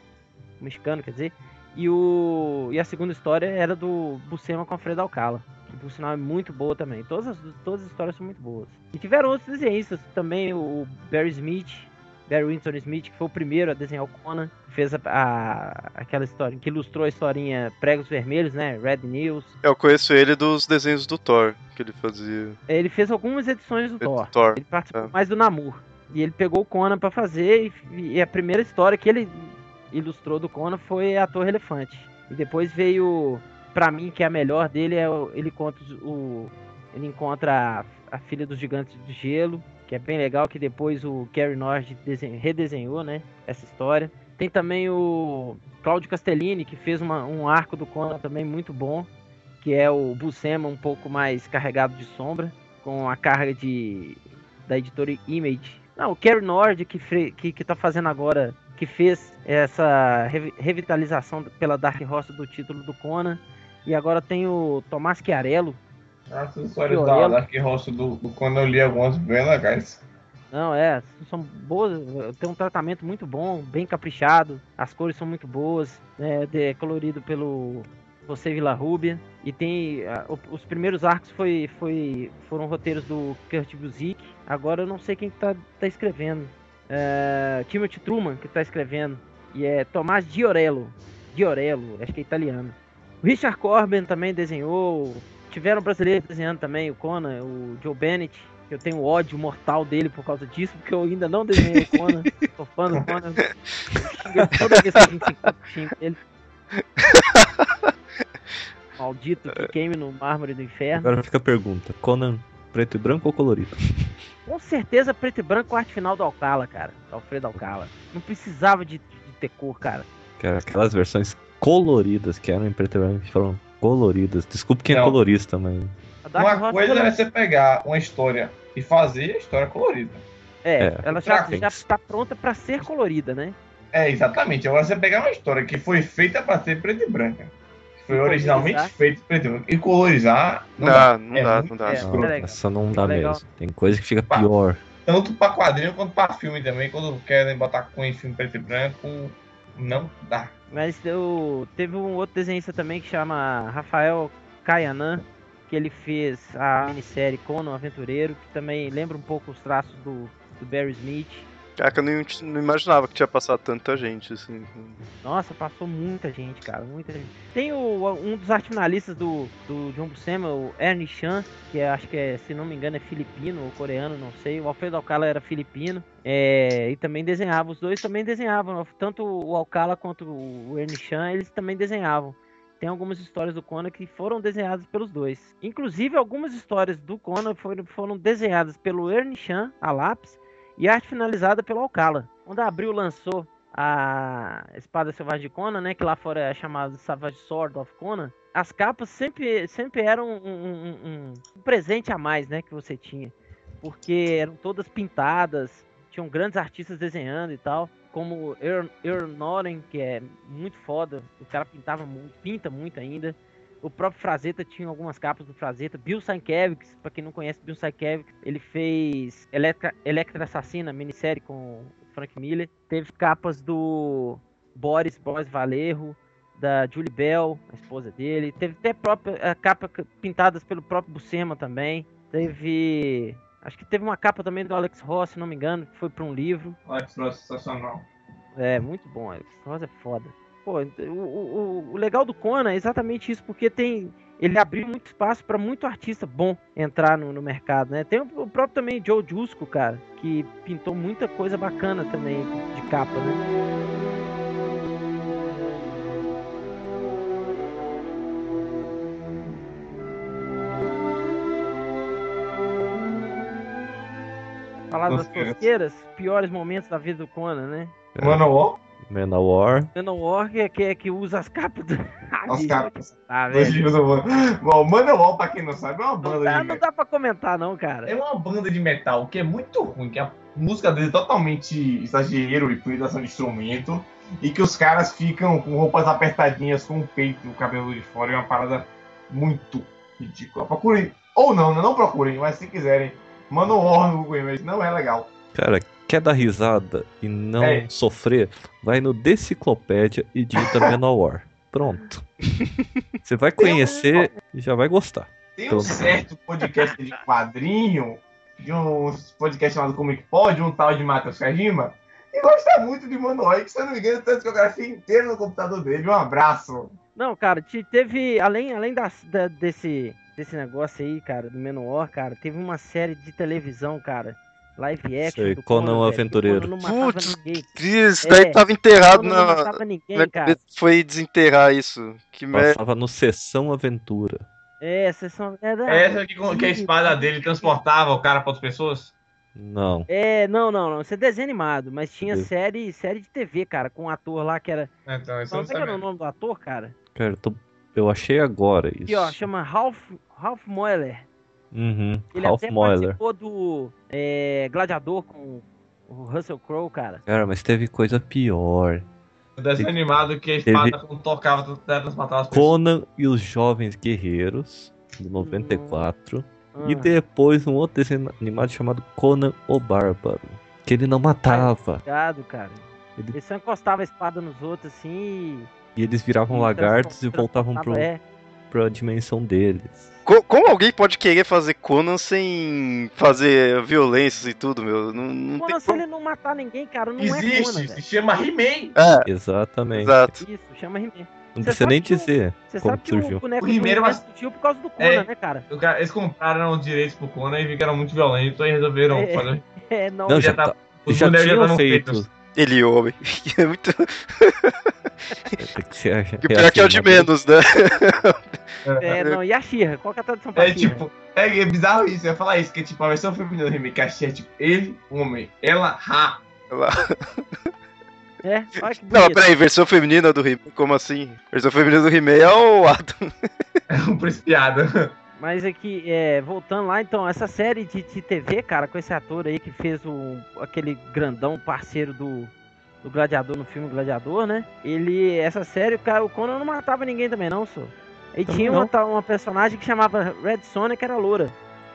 um mexicano, quer dizer. E, o, e a segunda história era do Buscema com Alfredo Alcala, que por sinal é muito boa também. Todas as, todas as histórias são muito boas. E tiveram outros desenhistas também, o Barry Smith, Barry Winston Smith, que foi o primeiro a desenhar o Conan, fez a, a- aquela história, que ilustrou a historinha Pregos Vermelhos, né, Red News. Eu conheço ele dos desenhos do Thor, que ele fazia. Ele fez algumas edições do Thor. Thor. Ele participou é. mais do Namor. E ele pegou o Conan pra fazer. E, e a primeira história que ele ilustrou do Conan foi a Torre Elefante. E depois veio, pra mim, que é a melhor dele, é o- ele encontra os- o. Ele encontra a, a filha dos gigantes de gelo, que é bem legal, que depois o Gary Nord desen- redesenhou, né? Essa história. Tem também o Claudio Castellini, que fez uma- um arco do Conan também muito bom, que é o Buscema um pouco mais carregado de sombra, com a carga de da editora Image. Não, o Kerry Nord que, que, que tá fazendo agora, que fez essa revi- revitalização pela Dark Horse do título do Conan. E agora tem o Tomás Chiarello. As histórias da. Dark Horse do, do quando eu li algumas bem legais. Não, é, são boas, tem um tratamento muito bom, bem caprichado, as cores são muito boas, né, é colorido pelo José Villarrubia, e tem, o- os primeiros arcos foi, foi, foram roteiros do Kurt Busiek, agora eu não sei quem que tá, tá escrevendo, é, Timothy Truman que tá escrevendo, e é Tomás Diorello, Diorello, acho que é italiano. O Richard Corben também desenhou, tiveram brasileiros desenhando também, o Conan, o Joe Bennett, que eu tenho ódio mortal dele por causa disso, porque eu ainda não desenhei o Conan. [LAUGHS] Sou fã do Conan. Toda vez que a gente xinga ele. Maldito que queime no mármore do inferno. Agora fica a pergunta: Conan preto e branco ou colorido? Com certeza preto e branco arte final do Alcala, cara. Do Alfredo Alcala. Não precisava de, de ter cor, cara. Era aquelas versões coloridas que eram em preto e branco que foram coloridas. Desculpe quem é Não. colorista, mas. Uma coisa ela- é você pegar uma história e fazer a história colorida. é, é, ela já, já frente. tá pronta pra ser colorida, né? É, exatamente. Agora você pegar uma história que foi feita para ser preta e branca. Foi E originalmente feita preto e branco. E colorizar não Não, dá. não É dá, não dá. É. Essa não dá Legal. mesmo. Tem coisa que fica pior. Tanto para quadrinho quanto para filme também. Quando querem botar com em filme preto e branco, não dá. Mas eu teve um outro desenhista também que chama Rafael Kayanan, que ele fez a minissérie Conan Aventureiro, que também lembra um pouco os traços do, do Barry Smith. Que eu não, não imaginava que tinha passado tanta gente, assim. Nossa, passou muita gente, cara, muita gente. Tem o, um dos arte finalistas do, do John Buscema, o Ernie Chan, que é, acho que é, se não me engano, é filipino ou coreano, não sei. O Alfredo Alcala era filipino. é, e também desenhava, os dois também desenhavam, tanto o Alcala quanto o Ernie Chan, eles também desenhavam. tem algumas histórias do Conan que foram desenhadas pelos dois. Inclusive, algumas histórias do Conan foram, foram desenhadas pelo Ernie Chan, a lápis, e arte finalizada pelo Alcala. Quando a Abril lançou a Espada Selvagem de Conan, né, que lá fora é chamado Savage Sword of Conan, as capas sempre, sempre eram um, um, um, presente a mais, né, que você tinha. Porque eram todas pintadas, tinham grandes artistas desenhando e tal como Earl Noren, que é muito foda, o cara pintava muito, pinta muito ainda. O próprio Frazetta tinha algumas capas do Frazetta. Bill Sienkiewicz, pra quem não conhece Bill Sienkiewicz, ele fez Electra, Electra Assassina, minissérie com Frank Miller. Teve capas do Boris, Boris Valerro, da Julie Bell, a esposa dele. Teve até própria a capa pintadas pelo próprio Buscema também. Teve Acho que teve uma capa também do Alex Ross, se não me engano, que foi para um livro. Alex Ross, sensacional. É, muito bom. Alex Ross é foda. Pô, o, o, o legal do Conan é exatamente isso, porque tem ele abriu muito espaço para muito artista bom entrar no, no, mercado, né? Tem o, o próprio também Joe Jusco, cara, que pintou muita coisa bacana também de capa, né? Falar das tosqueiras, piores momentos da vida do Conan, né? É. Manowar? Manowar. Manowar que é que, é que usa as capas do... [LAUGHS] As capas. Tá, velho. Bom, Manowar, pra quem não sabe, é uma banda não dá, de Não dá pra comentar não, cara. É uma banda de metal que é muito ruim, que a música dele é totalmente exagero e utilização de instrumento, e que os caras ficam com roupas apertadinhas, com o peito e o cabelo de fora, é uma parada muito ridícula. Procurem, ou não, não procurem, mas se quiserem Manowar no Google Images não é legal. Cara, quer dar risada e não é. sofrer? Vai no Deciclopédia e digita [LAUGHS] Manowar. Pronto. Você vai conhecer e já vai gostar. Tem um certo podcast de quadrinho, de um podcast chamado Comic Pod, um tal de Matheus Kajima, e gosta muito de Manowar, que se eu não me engano, tem a discografia inteira no computador dele. Um abraço. Não, cara, teve, além, além da, da, desse, desse negócio aí, cara, do Menor, cara, teve uma série de televisão, cara. Live action. Sei, do Conan o Aventureiro. Putz, isso é, daí tava enterrado na. Não ninguém, cara. Foi desenterrar isso. Que merda. Tava no Sessão Aventura. É, Sessão. É, é essa que, que a espada dele transportava o cara para outras pessoas? Não. É, não, não, não. Isso é desenho animado, mas tinha série, série de TV, cara, com um ator lá que era. Então, isso não era o nome do ator, cara? Cara, eu, tô... eu achei agora isso. Aqui, ó, chama Ralph, Ralph Moeller. Uhum, Ele Ralph até Moeller. participou do é, Gladiador com o Russell Crowe, cara. Cara, mas teve coisa pior. O desenho animado que a espada teve... tocava, transportava as pessoas. Conan e os Jovens Guerreiros, de 94. Hum. E depois um outro desenho animado chamado Conan o Bárbaro. Que ele não matava. Obrigado, cara. Ele... ele só encostava a espada nos outros assim. E eles viravam e lagartos e voltavam pro, é. pra dimensão deles. Como alguém pode querer fazer Conan sem fazer violências e tudo, meu? Não, não Conan, se ele não matar ninguém, cara, não Existe, é Conan. Se chama He-Man. É. Exatamente. Exato. Isso, chama He-Man. Não precisa nem dizer. Você sabe que surgiu. o boneco o He-Man mas... surgiu por causa do Conan, é, né, cara? Eles compraram os direitos pro Conan e ficaram muito violentos e resolveram é, fazer. [LAUGHS] É, não, não já, tá, os já tinham feito. Feitos. Ele homem. [LAUGHS] É muito. que [LAUGHS] pior é que é o de menos, né? É, não, e a Xirra? Qual que é a tradução pra É tipo, é, é, bizarro isso, eu ia falar isso, que tipo, a versão feminina do remake, a Xirra é tipo, ele, homem, ela, ra. Ela. É, olha que Não, peraí, versão feminina do He-Man, como assim? Versão feminina do He-Man é o Adam. [LAUGHS] É um principiado. Mas aqui, é, voltando lá, então, essa série de, de, TV, cara, com esse ator aí que fez o, aquele grandão parceiro do, do Gladiador no filme Gladiador, né? Ele, essa série, o, cara, o Conan não matava ninguém também, não, só. E tinha uma, uma, personagem que chamava Red Sonja, que era loura.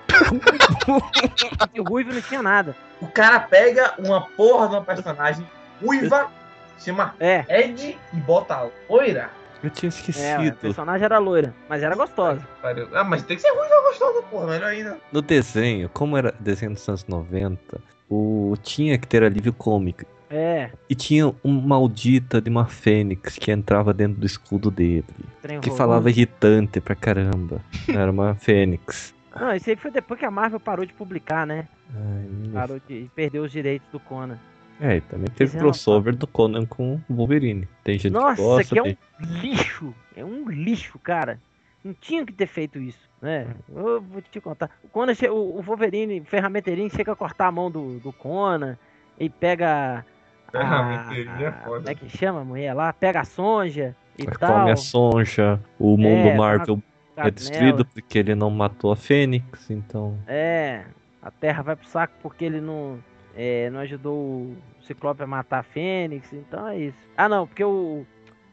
[LAUGHS] e o Ruivo não tinha nada. O cara pega uma porra de uma personagem ruiva, chama é. Ed e bota loira. Eu tinha esquecido. É, a personagem era loira, mas era gostosa. Ah, mas tem que ser ruim ou gostosa, porra, melhor ainda. No desenho, como era desenho dos anos 90, o... tinha que ter alívio cômico. É. E tinha uma maldita de uma fênix que entrava dentro do escudo dele. Trem que falava irritante pra caramba. Era uma [LAUGHS] fênix. Não, isso aí foi depois que a Marvel parou de publicar, né? Ai, parou de. perdeu os direitos do Conan. É, e também teve crossover do Conan com o Wolverine. Tem gente Nossa, que gosta. Nossa, que é um lixo. É um lixo, cara. Não tinha que ter feito isso, né? Eu vou te contar. O Conan, o Wolverine, o ferramenteirinho, chega a cortar a mão do, do Conan e pega. Ferramenteirinho é foda. Como é que chama a mulher lá? Pega a Sonja e Come tal. a Sonja. O mundo é, Marvel é destruído porque ele não matou a Fênix, então. É, a Terra vai pro saco porque ele não, é, não ajudou o Ciclope a matar a Fênix, então é isso. Ah não, porque o,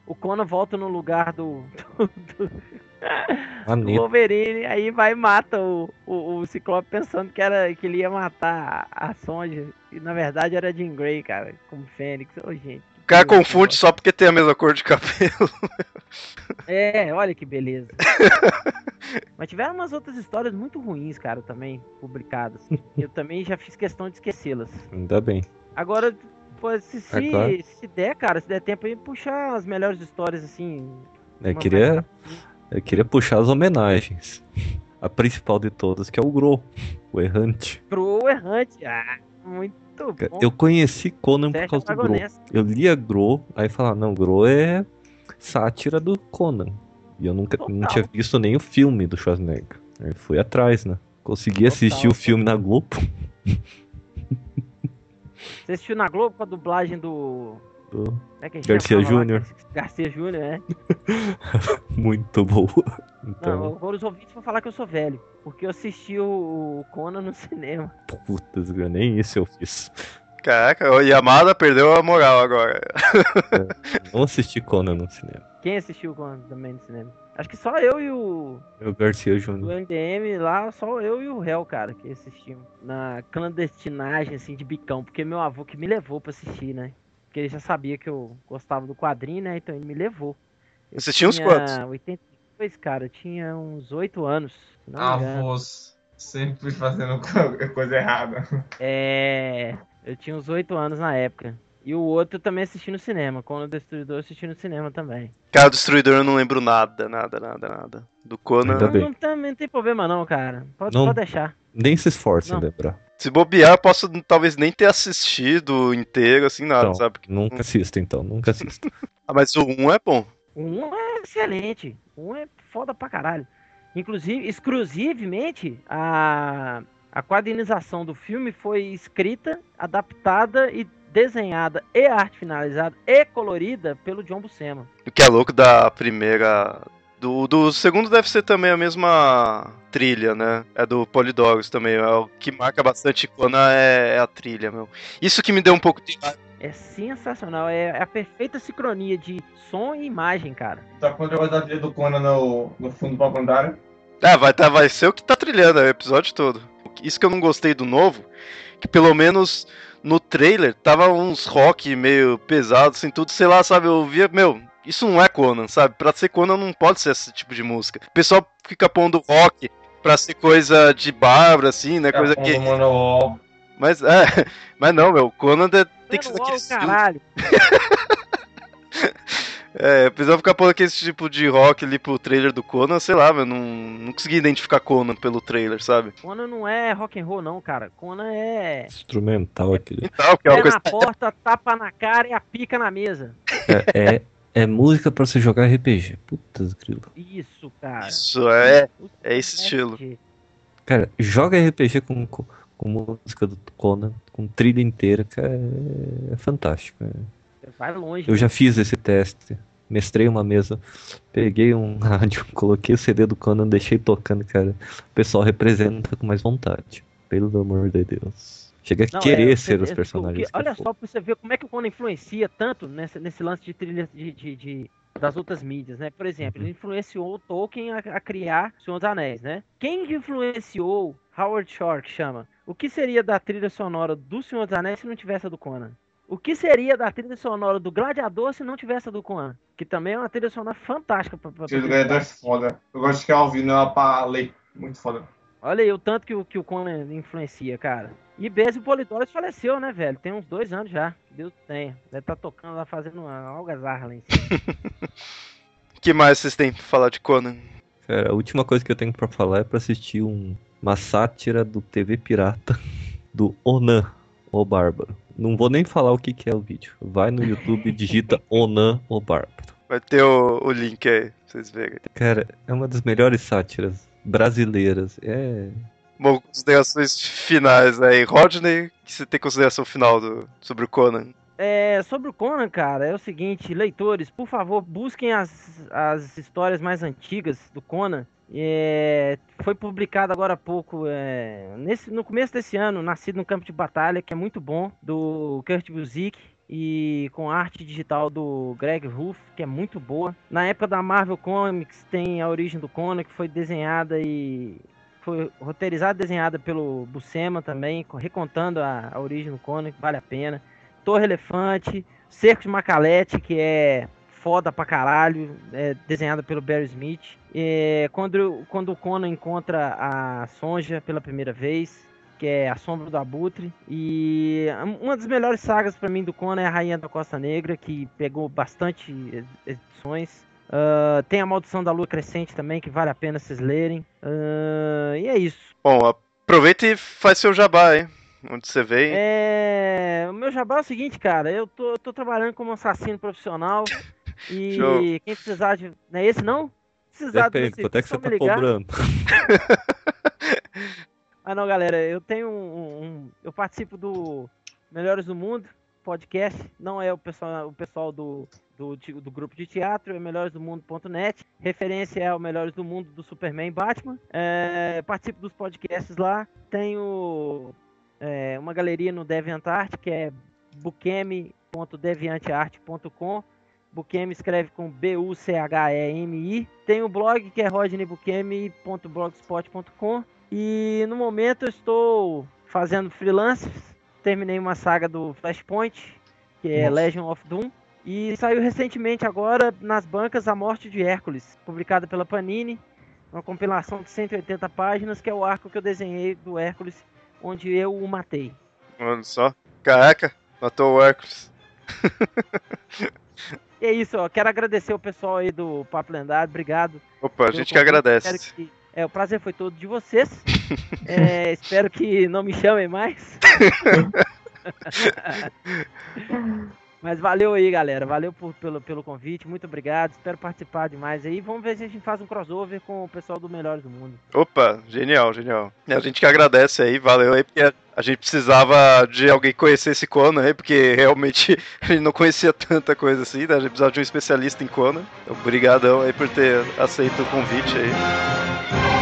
o Conan volta no lugar do, do, do, [LAUGHS] do Wolverine, aí vai e mata o, o, o, Ciclope pensando que, era, que ele ia matar a Sonja, e na verdade era Jean Grey, cara, como Fênix. Ô, oh, gente. O cara confunde só porque tem a mesma cor de cabelo. [LAUGHS] É, olha que beleza. [LAUGHS] Mas tiveram umas outras histórias muito ruins, cara, também, publicadas. Eu também já fiz questão de esquecê-las. Ainda bem. Agora, pô, se, se, é claro. se der, cara, se der tempo aí, puxar as melhores histórias, assim. Eu queria, eu queria puxar as homenagens. A principal de todas, que é o Gro, o Errante. Gro, o Errante. Ah, muito bom. Eu conheci Conan por causa do Gro. Eu lia Gro, aí falava, não, Gro é sátira do Conan. E eu nunca não tinha visto nem o filme do Schwarzenegger. Aí fui atrás, né? Consegui Total. assistir o filme na Globo. [LAUGHS] Você assistiu na Globo com a dublagem do. Do... É Garcia Júnior. [LAUGHS] Garcia Júnior, é. [LAUGHS] Muito boa. Então... Não, os ouvintes vão falar que eu sou velho. Porque eu assisti o Conan no [LAUGHS] cinema. Putz, nem isso eu fiz. Caraca, o Yamada perdeu a moral agora. é, não assisti Conan no cinema. Quem assistiu Conan também no cinema? Acho que só eu e o. O Garcia Júnior. O NDM lá, só eu e o réu, cara, que assistimos. Na clandestinagem, assim, de bicão. Porque meu avô que me levou pra assistir, né? Porque ele já sabia que eu gostava do quadrinho, né? Então ele me levou. Eu Assistiu uns quantos? 82, cara. Eu tinha uns 8 anos. Avós. Sempre fazendo coisa errada. É. Eu tinha uns 8 anos na época. E o outro também assisti no cinema. Conan o Destruidor assisti no cinema também. Cara, o Destruidor eu não lembro nada, nada, nada, nada. Do Conan. Não, não, não, não tem problema não, cara. Pode, não, pode deixar. Nem se esforce em lembrar. Se bobear, eu posso talvez nem ter assistido inteiro, assim, nada, então, sabe? Nunca assista, então, nunca assista. [LAUGHS] ah, mas o 1 é bom. O 1 é excelente. O 1 é foda pra caralho. Inclusive, exclusivamente, a a quadrinização do filme foi escrita, adaptada e desenhada e arte finalizada e colorida pelo John Buscema. O que é louco da primeira do, do segundo deve ser também a mesma trilha, né? É do Polydogos também. É o que marca bastante Conan é, é, a trilha, meu. Isso que me deu um pouco de. É sensacional, é, é a perfeita sincronia de som e imagem, cara. Tá com o da trilha do Conan no, no fundo do papandário? É, vai, tá, vai ser o que tá trilhando é o episódio todo. Isso que eu não gostei do novo, que pelo menos no trailer tava uns rock meio pesados, assim, tudo, sei lá, sabe? Eu via, meu, isso não é Conan, sabe? Pra ser Conan não pode ser esse tipo de música. O pessoal fica pondo rock pra ser coisa de bárbara, assim, né? coisa que. Mas é, [LAUGHS] mas não, meu, Conan tem que ser daquele caralho. [LAUGHS] É, precisava ficar pondo aquele tipo de rock ali pro trailer do Conan, sei lá, eu não, não consegui identificar Conan pelo trailer, sabe? Conan não é rock and roll não, cara. Conan é instrumental aquele. Instrumental, que é uma coisa... na porta, tapa na cara e a pica na mesa. É, é, é música para você jogar RPG. Putz, grilo. Isso, cara. Isso é, é esse estilo. Cara, joga RPG com, com, com música do Conan, com trilha inteira, cara, é, é fantástico. É. Vai longe. Eu já fiz esse teste. Mestrei uma mesa, peguei um [LAUGHS] rádio, coloquei o CD do Conan, deixei tocando, cara. O pessoal representa com mais vontade. Pelo amor de Deus. Chega a Não, querer é, ser você, os personagens. Porque, olha só pra você ver como é que o Conan influencia tanto nesse, nesse lance de trilha de, de, de das outras mídias, né? Por exemplo, ele uhum. influenciou o Tolkien a, a criar Senhor dos Anéis, né? Quem influenciou Howard Shore, que chama? O que seria da trilha sonora do Senhor dos Anéis se não tivesse a do Conan? O que seria da trilha sonora do Gladiador se não tivesse a do Conan? Que também é uma trilha sonora fantástica. Pra, pra, trilha do Gladiador é foda. Eu gosto de ficar ouvindo ela pra ler. Muito foda. Olha aí o tanto que, que o Conan influencia, cara. E Bezio Polidoro faleceu, né, velho? Tem uns dois anos já. Deus tenha. Deve estar tá tocando lá, fazendo uma algazarra lá em cima. [LAUGHS] que mais vocês têm pra falar de Conan? Cara, a última coisa que eu tenho pra falar é pra assistir um, uma sátira do TV Pirata [LAUGHS] do Onan, o Bárbaro. Não vou nem falar o que, que é o vídeo. Vai no YouTube e [LAUGHS] digita Onan o Bárbaro. Vai ter o, o link aí, pra vocês verem. Cara, é uma das melhores sátiras brasileiras. É. Bom, considerações finais aí. Rodney, que você tem consideração final do, sobre o Conan? É, sobre o Conan, cara, é o seguinte, leitores, por favor, busquem as, as histórias mais antigas do Conan. É, foi publicado agora há pouco, é, nesse, no começo desse ano, Nascido no Campo de Batalha, que é muito bom, do Kurt Busiek e com arte digital do Greg Ruff, que é muito boa. Na época da Marvel Comics tem a origem do Conan, que foi desenhada e foi roteirizada e desenhada pelo Buscema também, recontando a, a origem do Conan, vale a pena. Torre Elefante, Cerco de Macalete, que é foda pra caralho, é, desenhada pelo Barry Smith. É, quando, quando o Conan encontra a Sonja pela primeira vez, que é A Sombra do Abutre. E uma das melhores sagas para mim do Conan é a Rainha da Costa Negra, que pegou bastante edições. Uh, tem a Maldição da Lua Crescente também, que vale a pena vocês lerem. Uh, e é isso. Bom, aproveita e faz seu jabá, hein? Onde você vem. É... O meu jabá é o seguinte, cara. Eu tô, tô trabalhando como assassino profissional. [LAUGHS] E Show. quem precisar de. Não é esse não? Precisar Depende, quanto é que você tá ligar. cobrando? [LAUGHS] ah não, galera, eu tenho um, um, Eu participo do Melhores do Mundo podcast. Não é o pessoal, o pessoal do, do, do grupo de teatro, é melhoresdomundo.net. Referência é o Melhores do Mundo do Superman e Batman. É, participo dos podcasts lá. Tenho é, uma galeria no DeviantArt, que é buqueme.deviantart.com Bukemi escreve com B-U-C-H-E-M-I. Tem o blog que é rodneybukemi.blogspot.com. E no momento eu estou fazendo freelance. Terminei uma saga do Flashpoint, que é Nossa. Legion of Doom. E saiu recentemente agora nas bancas A Morte de Hércules, publicada pela Panini. Uma compilação de 180 páginas, que é o arco que eu desenhei do Hércules, onde eu o matei. Olha só. Caraca, matou o Hércules. E é isso, ó. Quero agradecer o pessoal aí do Papo Lendário. Obrigado. Opa, a gente que agradece. Que, é, o prazer foi todo de vocês. É, espero que não me chamem mais. [LAUGHS] Mas valeu aí, galera. Valeu por, pelo, pelo convite. Muito obrigado. Espero participar demais aí. Vamos ver se a gente faz um crossover com o pessoal do Melhores do Mundo. Opa, genial, genial. A gente que agradece aí. Valeu aí, porque a gente precisava de alguém conhecer esse Conan aí, porque realmente [LAUGHS] a gente não conhecia tanta coisa assim, né? A gente precisava de um especialista em Conan. Obrigadão aí por ter aceito o convite aí.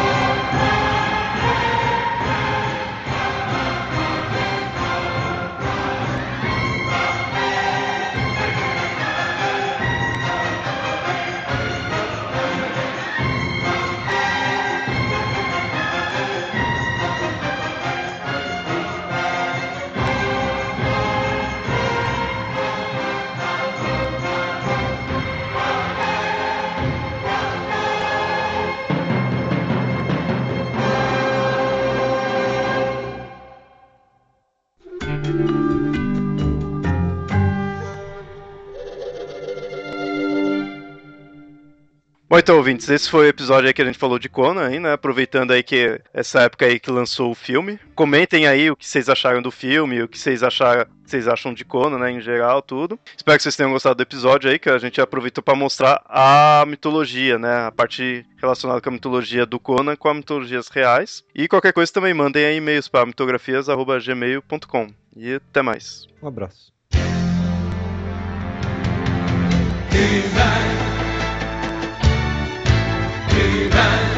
Bom, então, ouvintes, esse foi o episódio aí que a gente falou de Conan aí, né? Aproveitando aí que essa época aí que lançou o filme. Comentem aí o que vocês acharam do filme, o que vocês acharam, vocês acham de Conan, né, em geral, tudo. Espero que vocês tenham gostado do episódio aí, que a gente aproveitou para mostrar a mitologia, né? A parte relacionada com a mitologia do Conan com as mitologias reais. E qualquer coisa também mandem aí e-mails para mitografias@gmail.com. E até mais. Um abraço. He-Man.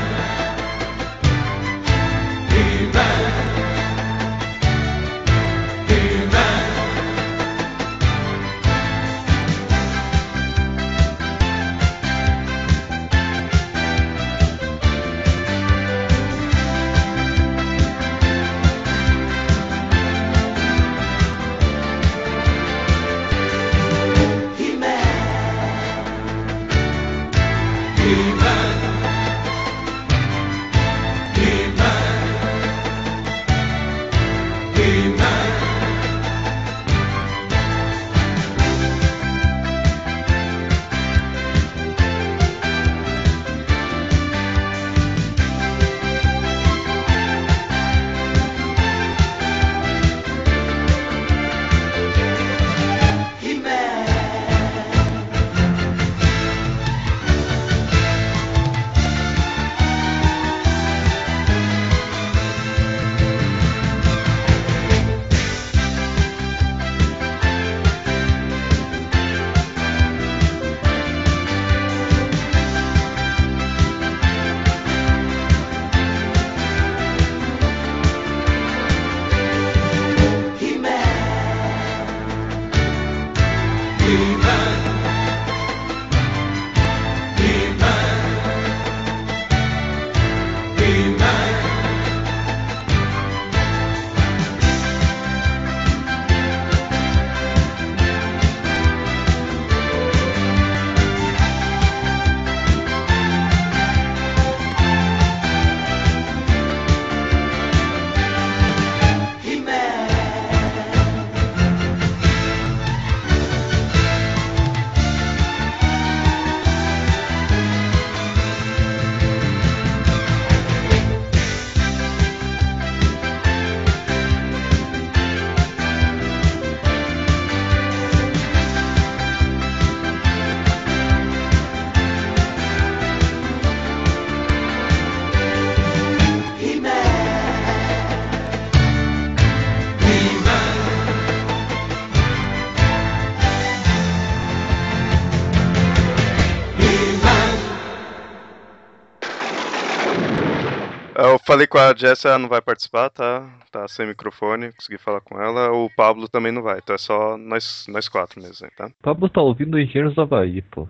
Falei com a Jess, ela não vai participar, tá? Tá sem microfone, consegui falar com ela. O Pablo também não vai, então é só nós, nós quatro mesmo, tá? O Pablo tá ouvindo Engenheiros da Bahia, pô.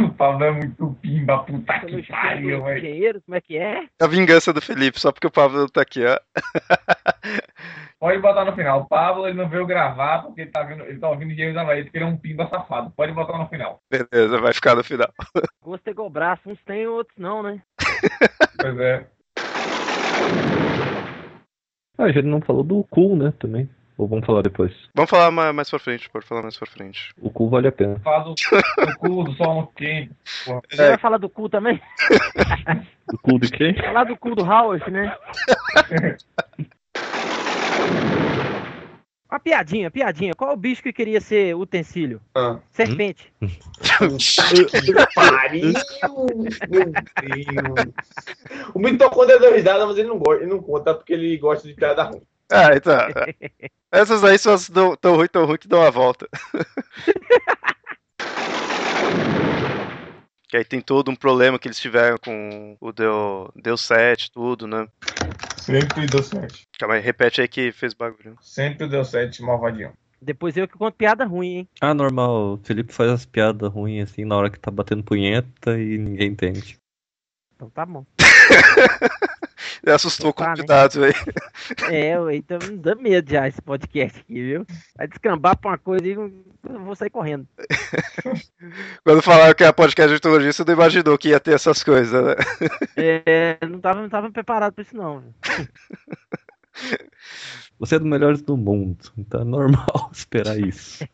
o Pablo é muito pimba, puta que pariu, velho. Engenheiro, como é que é? A vingança do Felipe, só porque o Pablo tá aqui, ó. [LAUGHS] Pode botar no final. O Pablo ele não veio gravar porque ele tá, vendo, ele tá ouvindo Engenheiros da Bahia, porque ele é um pimba safado. Pode botar no final. Beleza, vai ficar no final. Gosto igual braço, uns tem, outros não, né? pois é. Ah, a gente não falou do cool, né, também. Ou vamos falar depois? Vamos falar mais, mais pra frente, pode falar mais pra frente. O cu vale a pena. Fala do, do cu, do sol quente. Você é. vai falar do cu também? [LAUGHS] do cu de quem? Falar do cu do Howard, né? [LAUGHS] Uma piadinha, piadinha. Qual o bicho que queria ser utensílio? Ah. Serpente. Pariu! Meu Deus! O de dois dados, mas ele não, gosta, ele não conta porque ele gosta de piada ruim. Ah, então. Essas aí são as tão ruim, tão ruim que dão a volta. [LAUGHS] que aí tem todo um problema que eles tiveram com o Deu, Deu 7, tudo, né? Sempre deu 7. Calma aí, repete aí que fez bagulho. Sempre deu 7, malvadinho. Depois eu que conto piada ruim, hein? Ah, normal. O Felipe faz as piadas ruins assim na hora que tá batendo punheta e ninguém entende. Então tá bom. [LAUGHS] assustou o convidado, velho. É, então me dá medo já esse podcast aqui, viu? Vai descambar pra uma coisa e eu vou sair correndo. [LAUGHS] Quando falaram que era podcast de teologia, você não imaginou que ia ter essas coisas, né? É, não tava, não tava preparado pra isso não. [LAUGHS] Você é dos melhores do mundo, então é normal esperar isso.